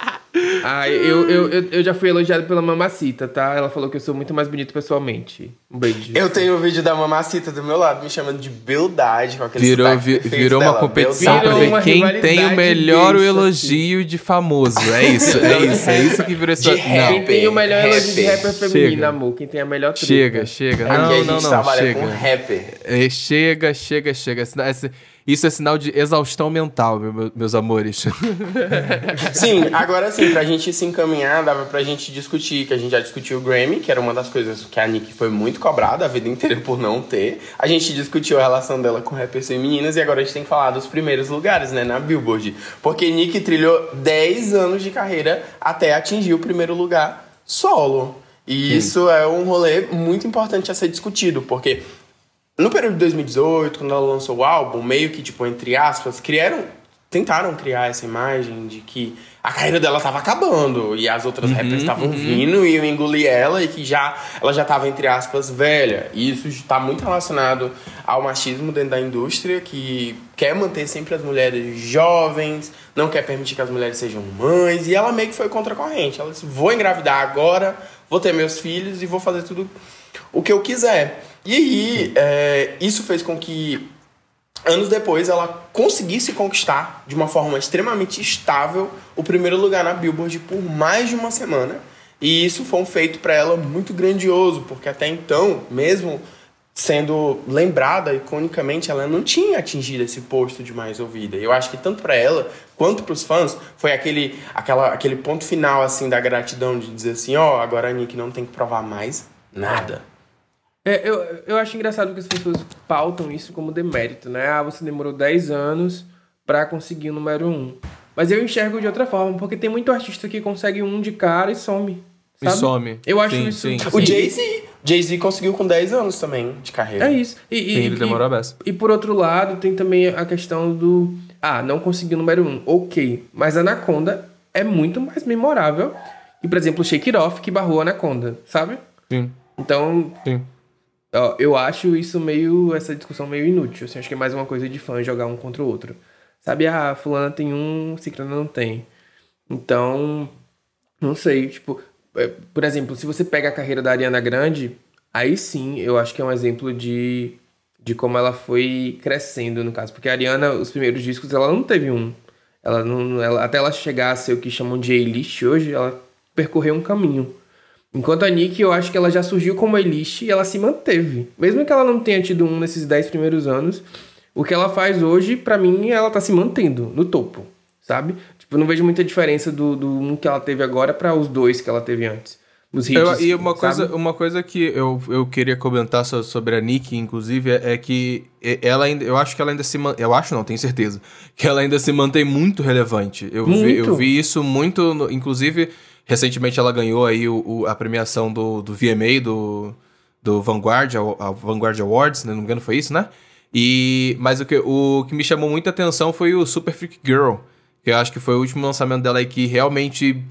Ah, eu, eu, eu, eu já fui elogiado pela mamacita, tá? Ela falou que eu sou muito mais bonito pessoalmente. Um beijo. Eu tenho o vídeo da mamacita do meu lado, me chamando de beldade, com aquele Virou, vi- virou uma dela, competição pra Virou ver uma quem tem o melhor elogio de famoso. É isso, é isso, é isso que virou esse. De Não, Quem tem o melhor Rapper. elogio de rapper feminino, Chega. amor? Quem tem a melhor treta. chega, chega. Aqui a Não, gente não, não, trabalha com chega. rapper. É, chega, chega, chega. Sina- esse- Isso é sinal de exaustão mental, meu- meu- meus amores. *laughs* Sim, agora sim, pra gente se encaminhar, dava pra gente discutir, que a gente já discutiu o Grammy, que era uma das coisas que a Nick foi muito cobrada a vida inteira por não ter. A gente discutiu a relação dela com rappers femininas e agora a gente tem que falar dos primeiros lugares, né, na Billboard. Porque Nick trilhou 10 anos de carreira até atingir o primeiro lugar solo. E isso é um rolê muito importante a ser discutido, porque no período de 2018, quando ela lançou o álbum, meio que, tipo, entre aspas, criaram. Tentaram criar essa imagem de que a carreira dela tava acabando e as outras rappers estavam vindo e iam engolir ela e que já ela já tava, entre aspas, velha. E isso está muito relacionado ao machismo dentro da indústria, que quer manter sempre as mulheres jovens, não quer permitir que as mulheres sejam mães, e ela meio que foi contra a corrente. Ela disse: vou engravidar agora, vou ter meus filhos e vou fazer tudo o que eu quiser. E aí, é, isso fez com que, anos depois, ela conseguisse conquistar, de uma forma extremamente estável, o primeiro lugar na Billboard por mais de uma semana. E isso foi um feito para ela muito grandioso, porque até então, mesmo sendo lembrada iconicamente, ela não tinha atingido esse posto de mais ouvida. E eu acho que tanto para ela quanto para os fãs foi aquele, aquela, aquele ponto final assim da gratidão de dizer assim, ó, agora a Nick não tem que provar mais nada. É, eu, eu acho engraçado que as pessoas pautam isso como demérito, né? Ah, você demorou 10 anos pra conseguir o número 1. Mas eu enxergo de outra forma, porque tem muito artista que consegue um de cara e some. E sabe? some. Eu acho Sim, isso. sim. O e- Jay-Z. Jay-Z conseguiu com 10 anos também de carreira. É isso. E, e, Sim, ele e- demorou a beça. E por outro lado, tem também a questão do. Ah, não consegui o número 1. Ok. Mas Anaconda é muito mais memorável. E, por exemplo, Shake It Off que barrou Anaconda, sabe? Sim, Então, sim. Eu acho isso meio. essa discussão meio inútil. Assim, acho que é mais uma coisa de fã jogar um contra o outro. Sabe, ah, fulana tem um, ciclana não tem. Então, não sei, tipo, é, por exemplo, se você pega a carreira da Ariana Grande, aí sim eu acho que é um exemplo de, de como ela foi crescendo, no caso. Porque a Ariana, os primeiros discos, ela não teve um. Ela não, ela, até ela chegar a ser o que chamam de A-list hoje, ela percorreu um caminho. Enquanto a Nick, eu acho que ela já surgiu como A-list e ela se manteve. Mesmo que ela não tenha tido um nesses 10 primeiros anos, o que ela faz hoje, pra mim, ela tá se mantendo no topo, sabe? Tipo, eu não vejo muita diferença do, do um que ela teve agora para os dois que ela teve antes. Hits, Eu- e uma sabe? coisa, uma coisa que eu, eu queria comentar so- sobre a Nick, inclusive, é, é que ela ainda, eu acho que ela ainda se man- eu acho não, tenho certeza, que ela ainda se mantém muito relevante. Eu, vi, eu Muito. vi isso muito, no- inclusive, Recentemente ela ganhou aí o, o, a premiação do, do VMA, do, do Vanguard, a, a Vanguard Awards, né? não me engano foi isso, né? E, mas o que, o que me chamou muita atenção foi o Super Freak Girl, que eu acho que foi o último lançamento dela aí que realmente...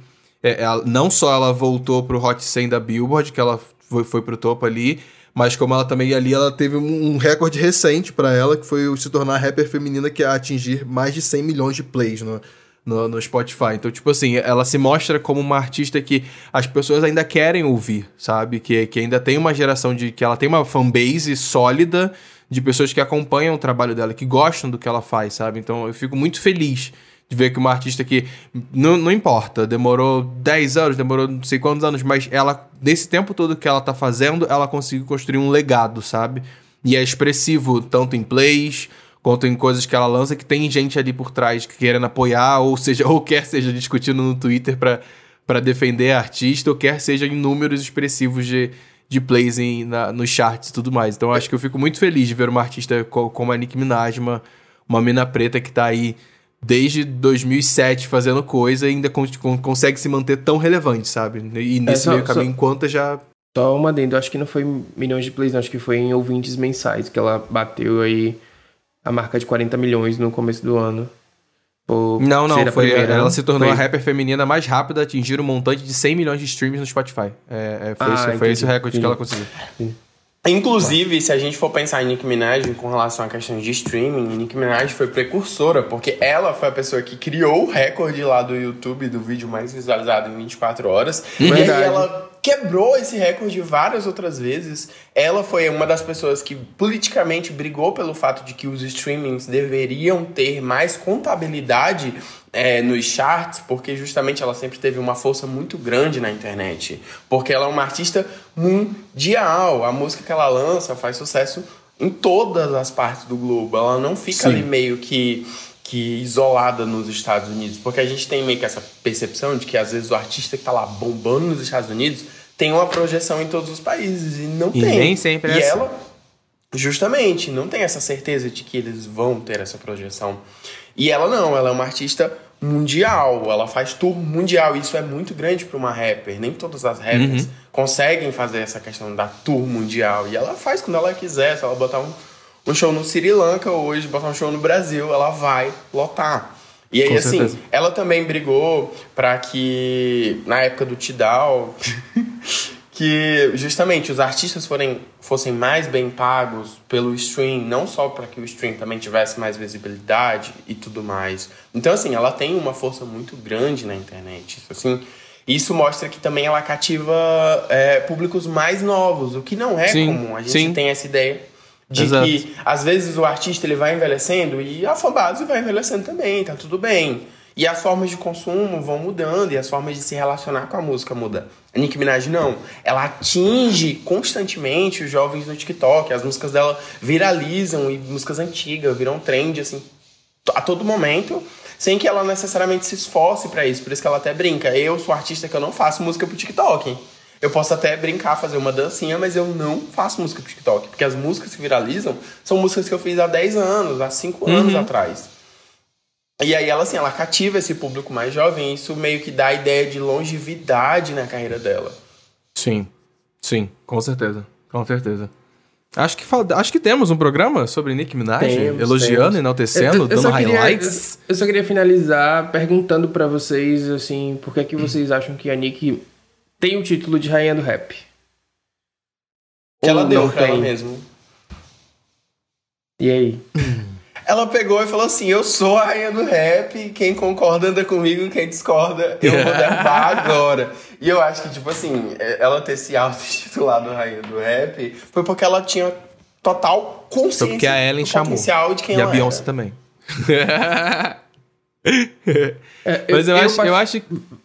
É, ela, não só ela voltou pro Hot 100 da Billboard, que ela foi, foi pro topo ali, mas como ela também ali, ela teve um, um recorde recente para ela, que foi se tornar a rapper feminina que a atingir mais de 100 milhões de plays no, no, no, Spotify. Então, tipo assim, ela se mostra como uma artista que as pessoas ainda querem ouvir, sabe? Que, que ainda tem uma geração de. que ela tem uma fanbase sólida de pessoas que acompanham o trabalho dela, que gostam do que ela faz, sabe? Então eu fico muito feliz de ver que uma artista que. Não, não importa, demorou 10 anos, demorou não sei quantos anos, mas ela, nesse tempo todo que ela tá fazendo, ela conseguiu construir um legado, sabe? E é expressivo tanto em plays quanto em coisas que ela lança, que tem gente ali por trás que querendo apoiar, ou seja, *laughs* ou quer seja discutindo no Twitter para defender a artista, ou quer seja em números expressivos de, de plays em, na, nos charts e tudo mais. Então acho que eu fico muito feliz de ver uma artista como a Nicki Minaj, uma, uma mina preta que tá aí desde 2007 fazendo coisa e ainda con consegue se manter tão relevante, sabe? E nesse é, só, meio caminho, só... já só uma adendo, acho que não foi milhões de plays, não, acho que foi em ouvintes mensais que ela bateu aí a marca de 40 milhões no começo do ano. Não, não, foi, primeira, ela se tornou foi. a rapper feminina mais rápida a atingir o um montante de 100 milhões de streams no Spotify. É, é, foi, ah, esse, foi esse o recorde que ela conseguiu. Inclusive, se a gente for pensar em Nicki Minaj com relação à questão de streaming, Nicki Minaj foi precursora, porque ela foi a pessoa que criou o recorde lá do YouTube do vídeo mais visualizado em 24 horas. Verdade. E aí ela quebrou esse recorde várias outras vezes. Ela foi uma das pessoas que politicamente brigou pelo fato de que os streamings deveriam ter mais contabilidade é, nos charts, porque justamente ela sempre teve uma força muito grande na internet. Porque ela é uma artista mundial. A música que ela lança faz sucesso em todas as partes do globo. Ela não fica Sim. ali meio que que isolada nos Estados Unidos, porque a gente tem meio que essa percepção de que às vezes o artista que está lá bombando nos Estados Unidos tem uma projeção em todos os países e não e tem. nem sempre é e assim. ela justamente não tem essa certeza de que eles vão ter essa projeção. E ela não, ela é uma artista mundial, ela faz tour mundial. Isso é muito grande para uma rapper. Nem todas as rappers uhum. conseguem fazer essa questão da tour mundial. E ela faz quando ela quiser. Se ela botar um, um show no Sri Lanka hoje, botar um show no Brasil, ela vai lotar. E aí, Com assim, certeza. ela também brigou para que, na época do Tidal, *laughs* que justamente os artistas forem, fossem mais bem pagos pelo stream, não só para que o stream também tivesse mais visibilidade e tudo mais. Então, assim, ela tem uma força muito grande na internet. Assim, isso mostra que também ela cativa é, públicos mais novos, o que não é sim, comum. A gente sim. tem essa ideia de Exato. que às vezes o artista ele vai envelhecendo e a fanbase vai envelhecendo também, tá tudo bem. E as formas de consumo vão mudando e as formas de se relacionar com a música mudam. A Nicki Minaj não. Ela atinge constantemente os jovens no TikTok. As músicas dela viralizam e músicas antigas viram trend assim a todo momento, sem que ela necessariamente se esforce para isso. Por isso que ela até brinca. Eu sou artista que eu não faço música pro TikTok. Eu posso até brincar, fazer uma dancinha, mas eu não faço música pro TikTok. Porque as músicas que viralizam são músicas que eu fiz há 10 anos, há 5 uhum. anos atrás. E aí ela, assim, ela cativa esse público mais jovem. E isso meio que dá a ideia de longevidade na carreira dela. Sim, sim, com certeza. Com certeza. Acho que, acho que temos um programa sobre Nick Minaj, temos, elogiando, temos. enaltecendo, eu, eu dando highlights. Queria, eu, eu, só queria finalizar perguntando para vocês, assim, por que, é que vocês acham que a Nick tem o título de rainha do rap. Que ela deu pra tem. ela mesmo. E aí? *laughs* Ela pegou e falou assim: Eu sou a rainha do rap, quem concorda anda comigo, quem discorda, eu vou derrubar *laughs* agora. E eu acho que, tipo assim, ela ter se auto-titulado *laughs* rainha do rap foi porque ela tinha total consciência foi porque a Ellen do chamou. potencial de quem e ela a Beyoncé era. também. É, *laughs* Mas eu, eu, acho, eu acho.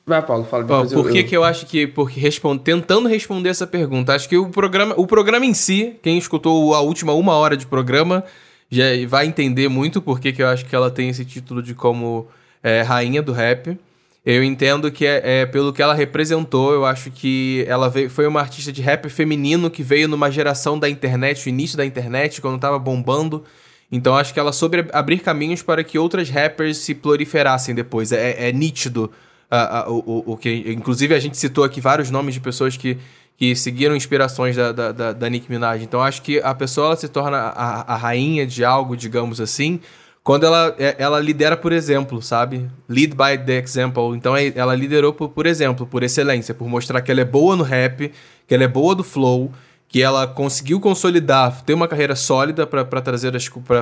Vai, Paulo, fala. Ó, por que, eu... que eu acho que. Porque responde, tentando responder essa pergunta, acho que o programa, o programa em si, quem escutou a última uma hora de programa, já vai entender muito por que, que eu acho que ela tem esse título de como é, rainha do rap. Eu entendo que é, é, pelo que ela representou, eu acho que ela veio, foi uma artista de rap feminino que veio numa geração da internet, o início da internet, quando tava bombando. Então acho que ela soube abrir caminhos para que outras rappers se proliferassem depois. É, é nítido a, a, o, o que. Inclusive, a gente citou aqui vários nomes de pessoas que, que seguiram inspirações da, da, da, da Nicki Minaj. Então, acho que a pessoa ela se torna a, a rainha de algo, digamos assim, quando ela, é, ela lidera por exemplo, sabe? Lead by the example. Então, é, ela liderou por, por exemplo, por excelência, por mostrar que ela é boa no rap, que ela é boa do flow que ela conseguiu consolidar, ter uma carreira sólida para trazer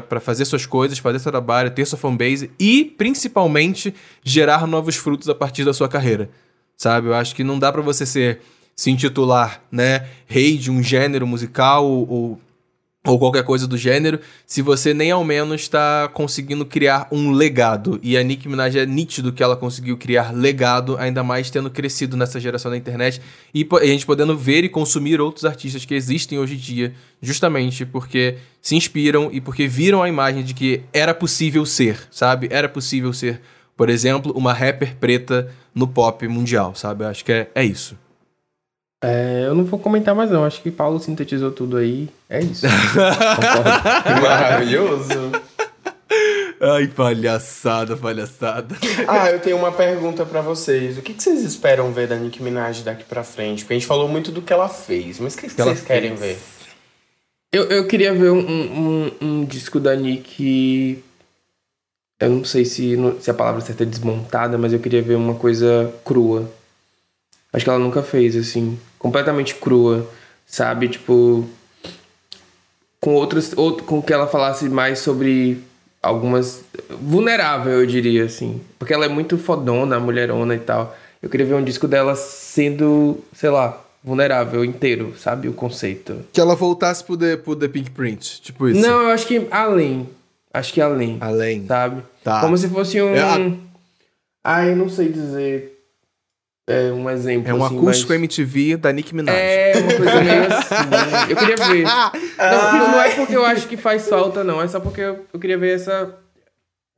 para fazer suas coisas, fazer seu trabalho, ter sua fanbase e principalmente gerar novos frutos a partir da sua carreira. Sabe? Eu acho que não dá para você ser se intitular, né, rei de um gênero musical ou, ou qualquer coisa do gênero, se você nem ao menos está conseguindo criar um legado. E a Nicki Minaj é nítido que ela conseguiu criar legado, ainda mais tendo crescido nessa geração da internet e a gente podendo ver e consumir outros artistas que existem hoje em dia, justamente porque se inspiram e porque viram a imagem de que era possível ser, sabe? Era possível ser, por exemplo, uma rapper preta no pop mundial, sabe? Acho que é, é isso. É, eu não vou comentar mais não, acho que Paulo sintetizou tudo aí. É isso. *laughs* Maravilhoso. Ai, palhaçada, palhaçada. Ah, eu tenho uma pergunta para vocês. O que, que, vocês esperam ver da Nicki Minaj daqui pra frente? Porque a gente falou muito do que ela fez, mas o que, que, que vocês querem ver? Eu, eu queria ver um, um, um, disco da Nick. Eu não sei se, se a palavra certa é desmontada, mas eu queria ver uma coisa crua. Acho que ela nunca fez, assim completamente crua, sabe? Tipo, com outras, outro, com que ela falasse mais sobre algumas vulnerável, eu diria assim, porque ela é muito fodona, mulherona e tal. Eu queria ver um disco dela sendo, sei lá, vulnerável inteiro, sabe? O conceito. Que ela voltasse pro The, pro The Pink Print, tipo isso. Não, eu acho que além. Acho que além. Além. Sabe? Tá. Como se fosse um. É a... Ai, não sei dizer é um exemplo. É um assim, acústico mas... MTV da Nick Minaj. É, uma coisa meio assim. Eu queria ver. *laughs* Não, não, é porque eu acho que faz falta, não. É só porque eu, eu queria ver essa,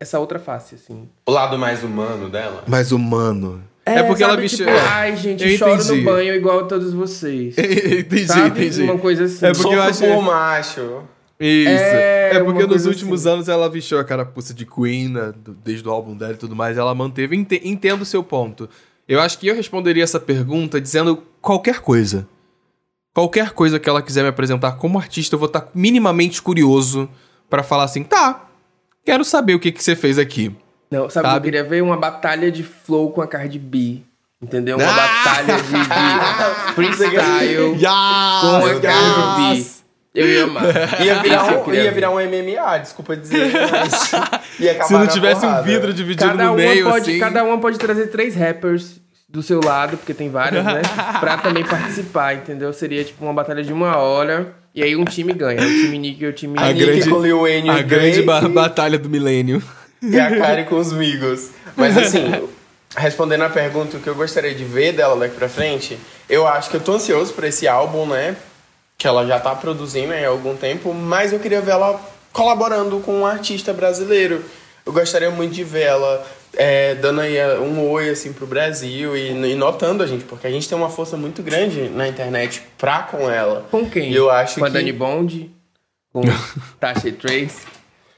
essa outra face, assim. O lado mais humano dela? Mais humano. É, é porque sabe, ela vestiu. Tipo, ai, gente, eu choro entendi. no banho igual a todos vocês. *laughs* entendi, sabe? entendi. Uma coisa assim. É porque eu acho. Por macho. Isso. É, é porque nos últimos assim. anos ela vestiu a carapuça de Queen, né, desde o álbum dela e tudo mais. Ela manteve. Entendo o seu ponto. Eu acho que eu responderia essa pergunta dizendo qualquer coisa. Qualquer coisa que ela quiser me apresentar como artista, eu vou estar minimamente curioso para falar assim, tá, quero saber o que, que você fez aqui. Não, sabe, sabe? eu queria ver uma batalha de flow com a Cardi B. Entendeu? Uma ah! batalha de, de *laughs* freestyle yes! com a Cardi B. Eu ia amar. *laughs* Ia virar, um, ia virar um MMA, desculpa dizer. *laughs* *laughs* Se não tivesse um vidro dividido cada no meio, pode, assim... Cada uma pode trazer três rappers do seu lado, porque tem vários, né? pra também participar, entendeu? Seria tipo uma batalha de uma hora. E aí um time ganha. O time Nick e o time a Nick grande, com Lil Wayne A grande ba batalha do milênio. E a Kari com os migos. Mas assim, respondendo a pergunta, o que eu gostaria de ver dela daqui pra frente, eu acho que eu tô ansioso pra esse álbum, né? Que ela já está produzindo há algum tempo, mas eu queria ver ela colaborando com um artista brasileiro. Eu gostaria muito de ver ela é, dando aí um oi assim pro Brasil e, e, notando a gente, porque a gente tem uma força muito grande na internet pra com ela. Com quem? E eu acho com que... a Dani Bond? Com *laughs* Tasha Trace?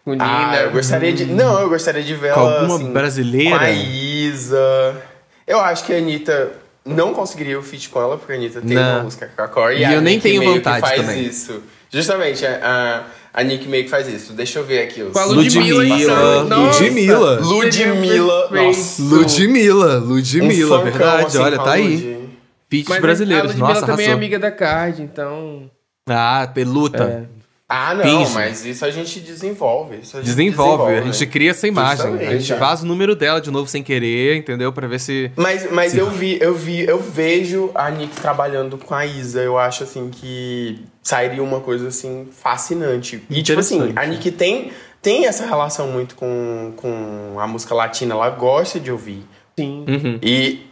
Com Nina? Ah, eu gostaria de... Não, eu gostaria de ver com ela, alguma assim, brasileira? Com a Isa. Eu acho que a Anitta não conseguiria o feat com ela, porque a Anitta tem não. uma música com a Core. E, e eu nem tenho vontade faz também. isso. Justamente, a, a, a Nick meio que faz isso. Deixa eu ver aqui os... Ludmilla. Ludmilla. Ludmilla. Nossa. Ludmilla. Ludmilla, um verdade. Assim, Olha, tá aí. Feats brasileiros. A Nossa, também arrasou. é amiga da Card, então... Ah, peluta. É. Ah, não, mas isso a gente desenvolve. A gente desenvolve, desenvolve, a gente cria essa imagem. Justamente, a gente é. faz o número dela de novo sem querer, entendeu? Pra ver se. Mas, mas se... eu vi, eu vi, eu vejo a Nick trabalhando com a Isa. Eu acho assim que sairia uma coisa assim fascinante. E tipo assim, a Nick tem, tem essa relação muito com, com a música latina, ela gosta de ouvir. Sim. Uhum. E,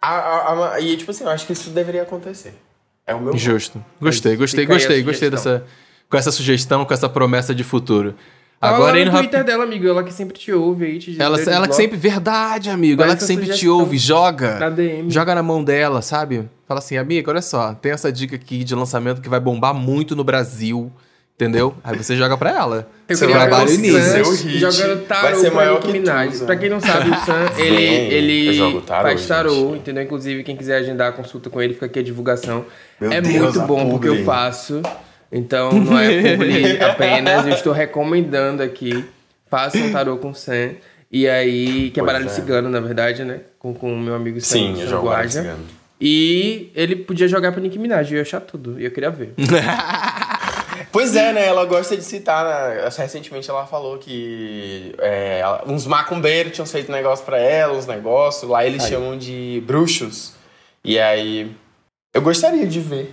a, a, a, e tipo assim, eu acho que isso deveria acontecer. É o meu. Justo. Gostei, gostei, gostei, gostei dessa com essa sugestão, com essa promessa de futuro. Agora no Twitter rap... dela, amigo, ela que sempre te ouve aí, te Ela, ela que sempre, verdade, amigo, ela que sempre te ouve, joga. Na DM. Joga na mão dela, sabe? Fala assim, amigo, olha só, tem essa dica aqui de lançamento que vai bombar muito no Brasil, Entendeu? Aí você joga pra ela. Eu Você queria vai ver o produzir Sam seu hit. jogando Vai tarô ser pra maior que Minaj. Tusa. Pra quem não sabe, o Sam, Sim, ele, jogo ele tarô, faz tarô, gente. entendeu? Inclusive, quem quiser agendar a consulta com ele, fica aqui a divulgação. Meu é Deus, muito bom porque eu faço. Então, não é publi *laughs* apenas. Eu estou recomendando aqui. Faça um tarô com o Sam. E aí, que é Pois baralho é. cigano, na verdade, né? Com o meu amigo Sam, Sim, Sam Guaja. E ele podia jogar pra Nicki Minaj, eu ia achar tudo. E eu queria ver. *laughs* Pois é, né? Ela gosta de citar, né? Recentemente ela falou que é, uns macumbeiros tinham feito negócio pra ela, uns negócios. Lá eles chamam de bruxos. E aí. Eu gostaria de ver.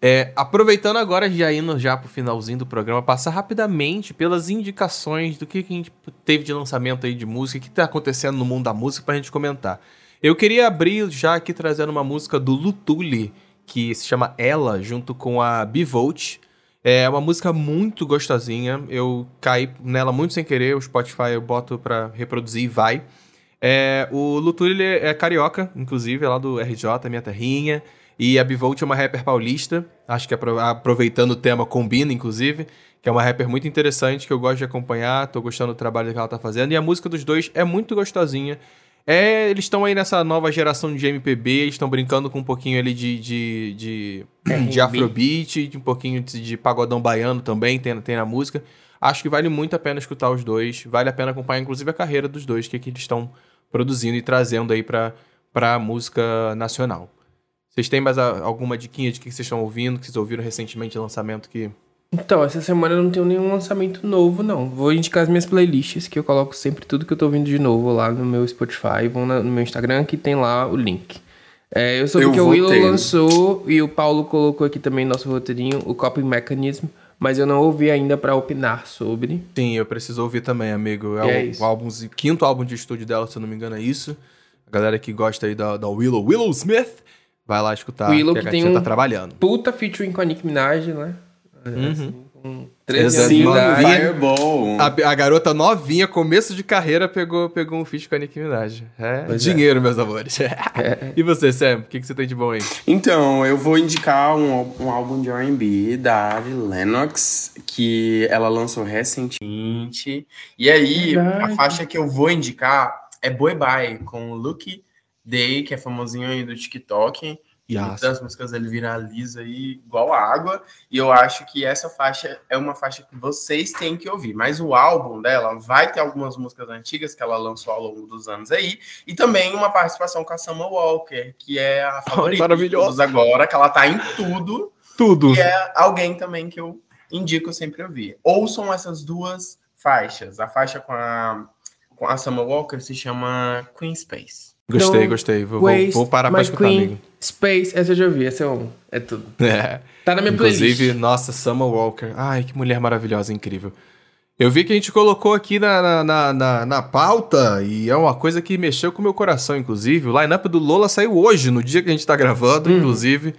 É, aproveitando agora, já indo já pro finalzinho do programa, passar rapidamente pelas indicações do que, que a gente teve de lançamento aí de música, o que tá acontecendo no mundo da música pra gente comentar. Eu queria abrir já aqui trazendo uma música do Lutuli, que se chama Ela, junto com a Bivolt. É uma música muito gostosinha, eu caí nela muito sem querer, o Spotify eu boto pra reproduzir e vai. É, o Lutuli é carioca, inclusive, é lá do RJ, minha terrinha. E a Bivolt é uma rapper paulista. Acho que apro- aproveitando o tema, combina, inclusive. Que é uma rapper muito interessante, que eu gosto de acompanhar. Tô gostando do trabalho que ela tá fazendo. E a música dos dois é muito gostosinha. É, eles estão aí nessa nova geração de MPB, eles estão brincando com um pouquinho ali de, de, de, de afrobeat, de um pouquinho de, de pagodão baiano também, tem, tem na música. Acho que vale muito a pena escutar os dois, vale a pena acompanhar inclusive a carreira dos dois, que, que eles estão produzindo e trazendo aí pra, pra música nacional. Vocês têm mais a- alguma diquinha de que vocês estão ouvindo, que vocês ouviram recentemente lançamento que... Então, essa semana eu não tenho nenhum lançamento novo, não. Vou indicar as minhas playlists, que eu coloco sempre tudo que eu tô ouvindo de novo lá no meu Spotify. Vão na- no meu Instagram, que tem lá o link. É, eu soube Eu que o Willow ter. lançou, e o Paulo colocou aqui também no nosso roteirinho, o Coping Mechanism, mas eu não ouvi ainda pra opinar sobre. Sim, eu preciso ouvir também, amigo. É, É o, o álbum, quinto álbum de estúdio dela, se eu não me engano, é isso. A galera que gosta aí da, da Willow, Willow Smith, vai lá escutar, Willow que a que tem gatinha um- tá trabalhando. Puta featuring com a Nicki Minaj, né? Uhum. Assim, com 13 anos. Fireball. A, a garota novinha, começo de carreira, pegou, pegou um feat com a Nicki Minaj. É, é. dinheiro, meus amores. *laughs* E você, Sam? O que, que você tem de bom aí? Então, eu vou indicar um, um álbum de R&B da Ari Lennox, que ela lançou recentemente. E aí, Verdade. a faixa que eu vou indicar é Boy Bye, com o Lucky Day, que é famosinho aí do TikTok. E Yes. muitas das músicas ele viraliza aí igual a água. E eu acho que essa faixa é uma faixa que vocês têm que ouvir. Mas o álbum dela vai ter algumas músicas antigas que ela lançou ao longo dos anos aí. E também uma participação com a Summer Walker, que é a favorita maravilhosa. agora, que ela tá em tudo. Tudo. E é alguém também que eu indico sempre ouvir. Ouçam essas duas faixas. A faixa com a, com a Summer Walker se chama Queen Space. Gostei, Don't gostei. Vou, Waste vou parar pra escutar, queen amigo. Space, essa eu já ouvi, essa eu amo. É tudo. *laughs* É. Tá na minha Inclusive, playlist. nossa, Summer Walker. Ai, que mulher maravilhosa, incrível. Eu vi que a gente colocou aqui na, na, na, na- na pauta, e é uma coisa que mexeu com o meu coração, inclusive. O line-up do Lola saiu hoje, no dia que a gente tá gravando, Uhum. inclusive.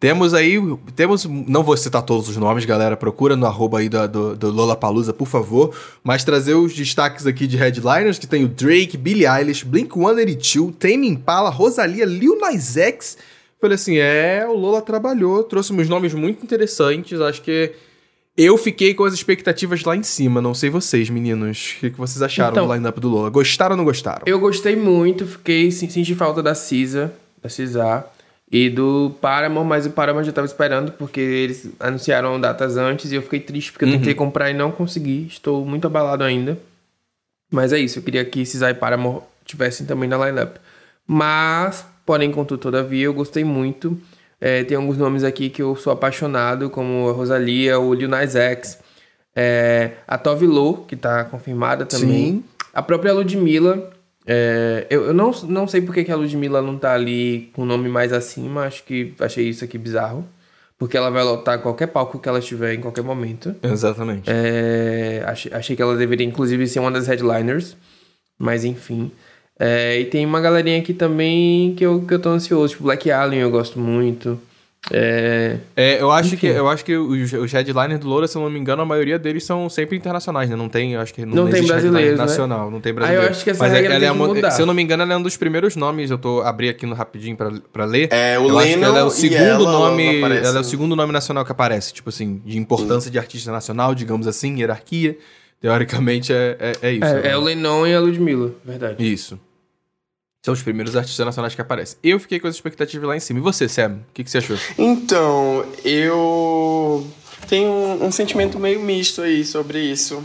Temos aí, temos, não vou citar todos os nomes, galera, procura no arroba aí do, do Lola Palusa, por favor, mas trazer os destaques aqui de headliners, que tem o Drake, Billie Eilish, Blink-182, Tame Impala, Rosalia, Lil Nas X. Falei assim, é, o Lola trabalhou, trouxe uns nomes muito interessantes, acho que eu fiquei com as expectativas lá em cima, não sei vocês, meninos, o que, vocês acharam Então, do line-up do Lola? Gostaram ou não gostaram? Eu gostei muito, fiquei senti falta da Cisa, da Cisar e do Paramore, mas o Paramore já tava esperando porque eles anunciaram datas antes e eu fiquei triste porque eu tentei comprar e não consegui. Estou muito abalado ainda. Mas é isso, eu queria que Cisar e Paramore tivessem também na lineup. Mas, porém, contudo, todavia, eu gostei muito. É, tem alguns nomes aqui que eu sou apaixonado, como a Rosalia, o Lil Nas X, é, a Tove Lo, que tá confirmada também. Sim. A própria Ludmilla. É, eu eu não, não sei porque que a Ludmilla não tá ali com o nome mais acima. Acho que achei isso aqui bizarro. Porque ela vai lotar qualquer palco que ela estiver em qualquer momento. Exatamente. É, achei, achei que ela deveria, inclusive, ser uma das headliners. Mas enfim. É, e tem uma galerinha aqui também que eu, que eu tô ansioso. Tipo, Black Alien eu gosto muito. É... é eu acho Enfim. que eu acho que os, os headliners do Loura, se eu não me engano, a maioria deles são sempre internacionais, né? Não tem, acho que não, não tem brasileiro né? nacional, não tem brasileiro. Ah, eu acho que essa Mas regra ela é uma, Se eu não me engano, ela é um dos primeiros nomes, eu tô abri aqui no rapidinho para pra ler. É, o eu acho que ela é o segundo ela nome, ela é o segundo nome nacional que aparece, tipo assim, de importância Sim. de artista nacional, digamos assim, hierarquia. Teoricamente é, é, é isso. É, né? é o Lennon e a Ludmilla, verdade. Isso. São os primeiros artistas nacionais que aparecem. Eu fiquei com as expectativas lá em cima. E você, Sam? O que, que você achou? Então, eu tenho um, um, sentimento meio misto aí sobre isso.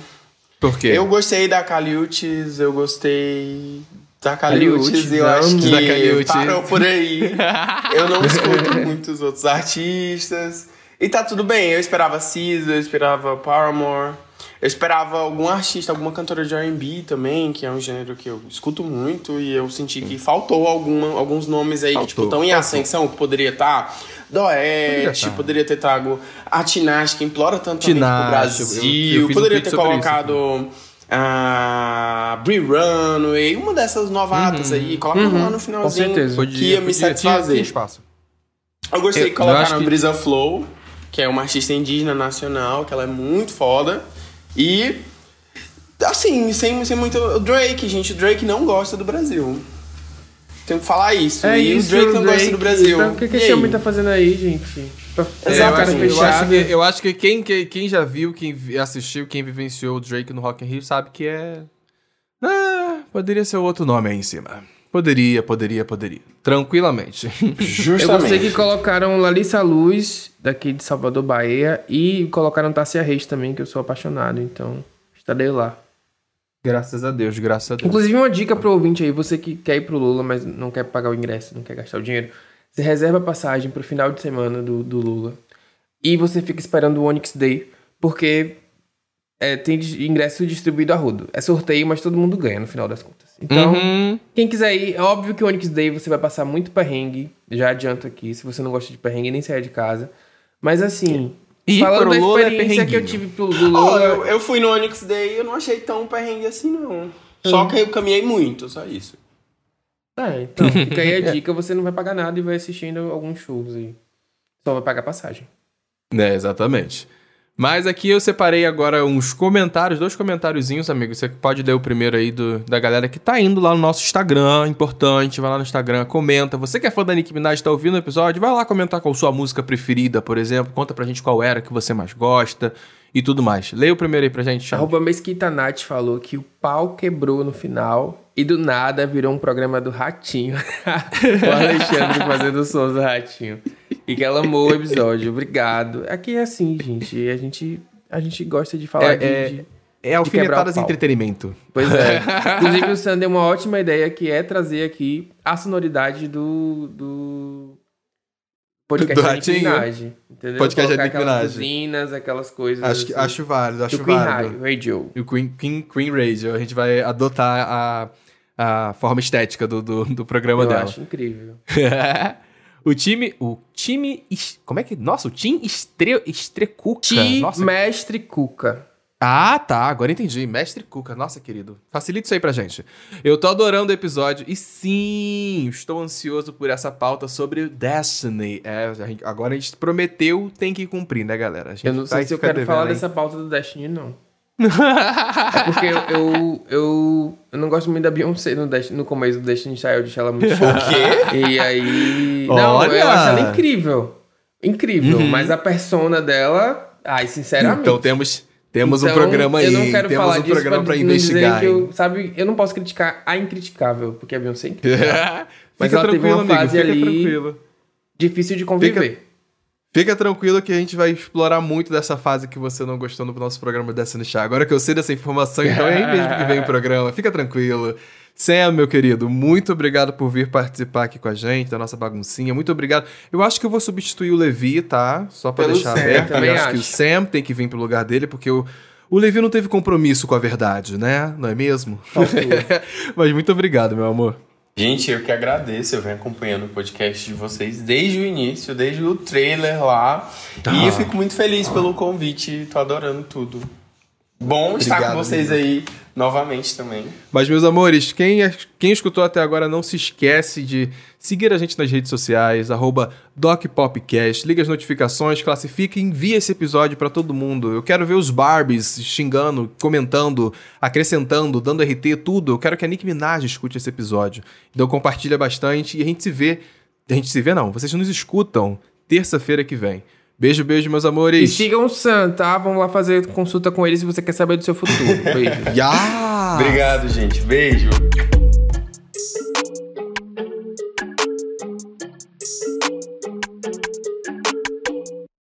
Por quê? Eu gostei da Caliutes, eu gostei da Caliutes, eu acho que parou por aí. *laughs* eu não escuto muitos outros artistas. E tá tudo bem, eu esperava Cisa, eu esperava Paramore. Eu esperava algum artista, alguma cantora de R&B também, que é um gênero que eu escuto muito e eu senti que faltou alguma, alguns nomes aí faltou, que tipo estão em ascensão, que poderia estar tá. Doete, tá. poderia ter trago a Tinashe, que implora tanto pro Brasil, eu, eu poderia um ter colocado a Brie Runway, uma dessas novatas uhum. aí, coloca uhum. lá no finalzinho, que ia me satisfazer. espaço. Eu gostei eu, de colocar na que... Brisa Flow, que é uma artista indígena nacional, que ela é muito foda. E assim, sem, sem muito. O Drake, gente, o Drake não gosta do Brasil. Tenho que falar isso. É e isso, o Drake não Drake, gosta do Brasil. Então, o que, que esse homem tá fazendo aí, gente? É, eu, acho, eu, acho que, eu acho que quem, quem já viu, quem assistiu, quem vivenciou o Drake no Rock in Rio sabe que é. Ah, poderia ser outro nome aí em cima. Poderia, poderia, poderia. Tranquilamente. Justamente. Eu sei que colocaram Lalissa Luz, daqui de Salvador, Bahia, e colocaram Tássia Reis também, que eu sou apaixonado, então estarei lá. Graças a Deus, graças a Deus. Inclusive, uma dica pro ouvinte aí, você que quer ir pro Lula, mas não quer pagar o ingresso, não quer gastar o dinheiro, você reserva a passagem pro final de semana do, do Lula. E você fica esperando o Onyx Day, porque é, tem ingresso distribuído a rodo. É sorteio, mas todo mundo ganha no final das contas. Então, uhum. quem quiser ir, é óbvio que o Onyx Day você vai passar muito perrengue. Já adianto aqui, se você não gosta de perrengue, nem saia de casa. Mas assim, e falando da é experiência é que eu tive pro Lula... Oh, eu, eu, fui no Onyx Day e eu não achei tão perrengue assim, não. Só uhum. que eu caminhei muito, só isso. É, então, fica aí a dica, você não vai pagar nada e vai assistindo alguns shows aí. Só vai pagar passagem. É, exatamente. Mas aqui eu separei agora uns comentários, dois comentáriozinhos, amigo. Você pode ler o primeiro aí do, da galera que tá indo lá no nosso Instagram, importante. Vai lá no Instagram, comenta. Você que é fã da Nicki Minaj, tá ouvindo o episódio, vai lá comentar qual sua música preferida, por exemplo. Conta pra gente qual era que você mais gosta e tudo mais. Leia o primeiro aí pra gente, Charles. Arroba Mesquita Nath falou que o pau quebrou no final e do nada virou um programa do Ratinho. *laughs* o Alexandre fazendo sons do Ratinho. E que ela amou o episódio. Obrigado. Aqui é assim, gente. A gente, a gente gosta de falar é, de, é... de é alfinetadas entretenimento. Pois é. *laughs* Inclusive, o Sam deu uma ótima ideia que é trazer aqui a sonoridade do, do podcast do de Minaj. Entendeu? Podcast Colocar de aquelas buzinas, aquelas coisas. Acho, assim. acho válido, acho do Queen válido. Radio. E o Queen, Queen, Queen Radio. A gente vai adotar a, a forma estética do, do, do programa Eu dela. Eu acho incrível. *laughs* O time. O time. Como é que. Nossa, o time Estre, Estrecuca. Time Mestre Cuca. Ah, tá. Agora entendi. Mestre Cuca. Nossa, querido. Facilita isso aí pra gente. Eu tô adorando o episódio. E sim, estou ansioso por essa pauta sobre Destiny. É, a gente, agora a gente prometeu, tem que cumprir, né, galera? eu não sei se eu quero falar hein? dessa pauta do Destiny, não. É porque eu, eu, eu, eu, não gosto muito da Beyoncé no, no começo do Destiny Child, eu deixei ela muito *laughs* chata. O quê? E aí... Não, Olha. eu acho ela incrível. Incrível, uhum. mas a persona dela... Ai, sinceramente... Então temos... Temos então, um programa aí. Eu não quero Temos falar um disso programa pra, pra investigar. Eu, sabe, eu não posso criticar a incriticável, porque a Beyoncé é *laughs* incrível. mas ela teve uma fase amigo, ali tranquilo. difícil de conviver. Fica, fica, tranquilo que a gente vai explorar muito dessa fase que você não gostou no nosso programa Destiny Chá. Agora que eu sei dessa informação, então é aí mesmo que vem o programa. Fica tranquilo. Sam, meu querido, muito obrigado por vir participar aqui com a gente, da nossa baguncinha. Muito obrigado. Eu acho que eu vou substituir o Levi, tá? Só pra Pelo deixar Sam, aberto. Eu acho, acho que o Sam tem que vir pro lugar dele, porque o, o Levi não teve compromisso com a verdade, né? Não é mesmo? *laughs* Mas muito obrigado, meu amor. Gente, eu que agradeço. Eu venho acompanhando o podcast de vocês desde o início, desde o trailer lá. Ah. E eu fico muito feliz pelo convite. Tô adorando tudo. Bom estar Obrigado, com vocês aí novamente também. Mas, meus amores, quem, quem escutou até agora, não se esquece de seguir a gente nas redes sociais, DocPopcast, liga as notificações, classifica e envia esse episódio para todo mundo. Eu quero ver os Barbies xingando, comentando, acrescentando, dando RT, tudo. Eu quero que a Nick Minaj escute esse episódio. Então compartilha bastante e a gente se vê. A gente se vê, não. Vocês nos escutam terça-feira que vem. Beijo, beijo, meus amores. E sigam o Sam, tá? Vamos lá fazer consulta com ele se você quer saber do seu futuro. Beijo. *laughs* yeah! Obrigado, gente. Beijo.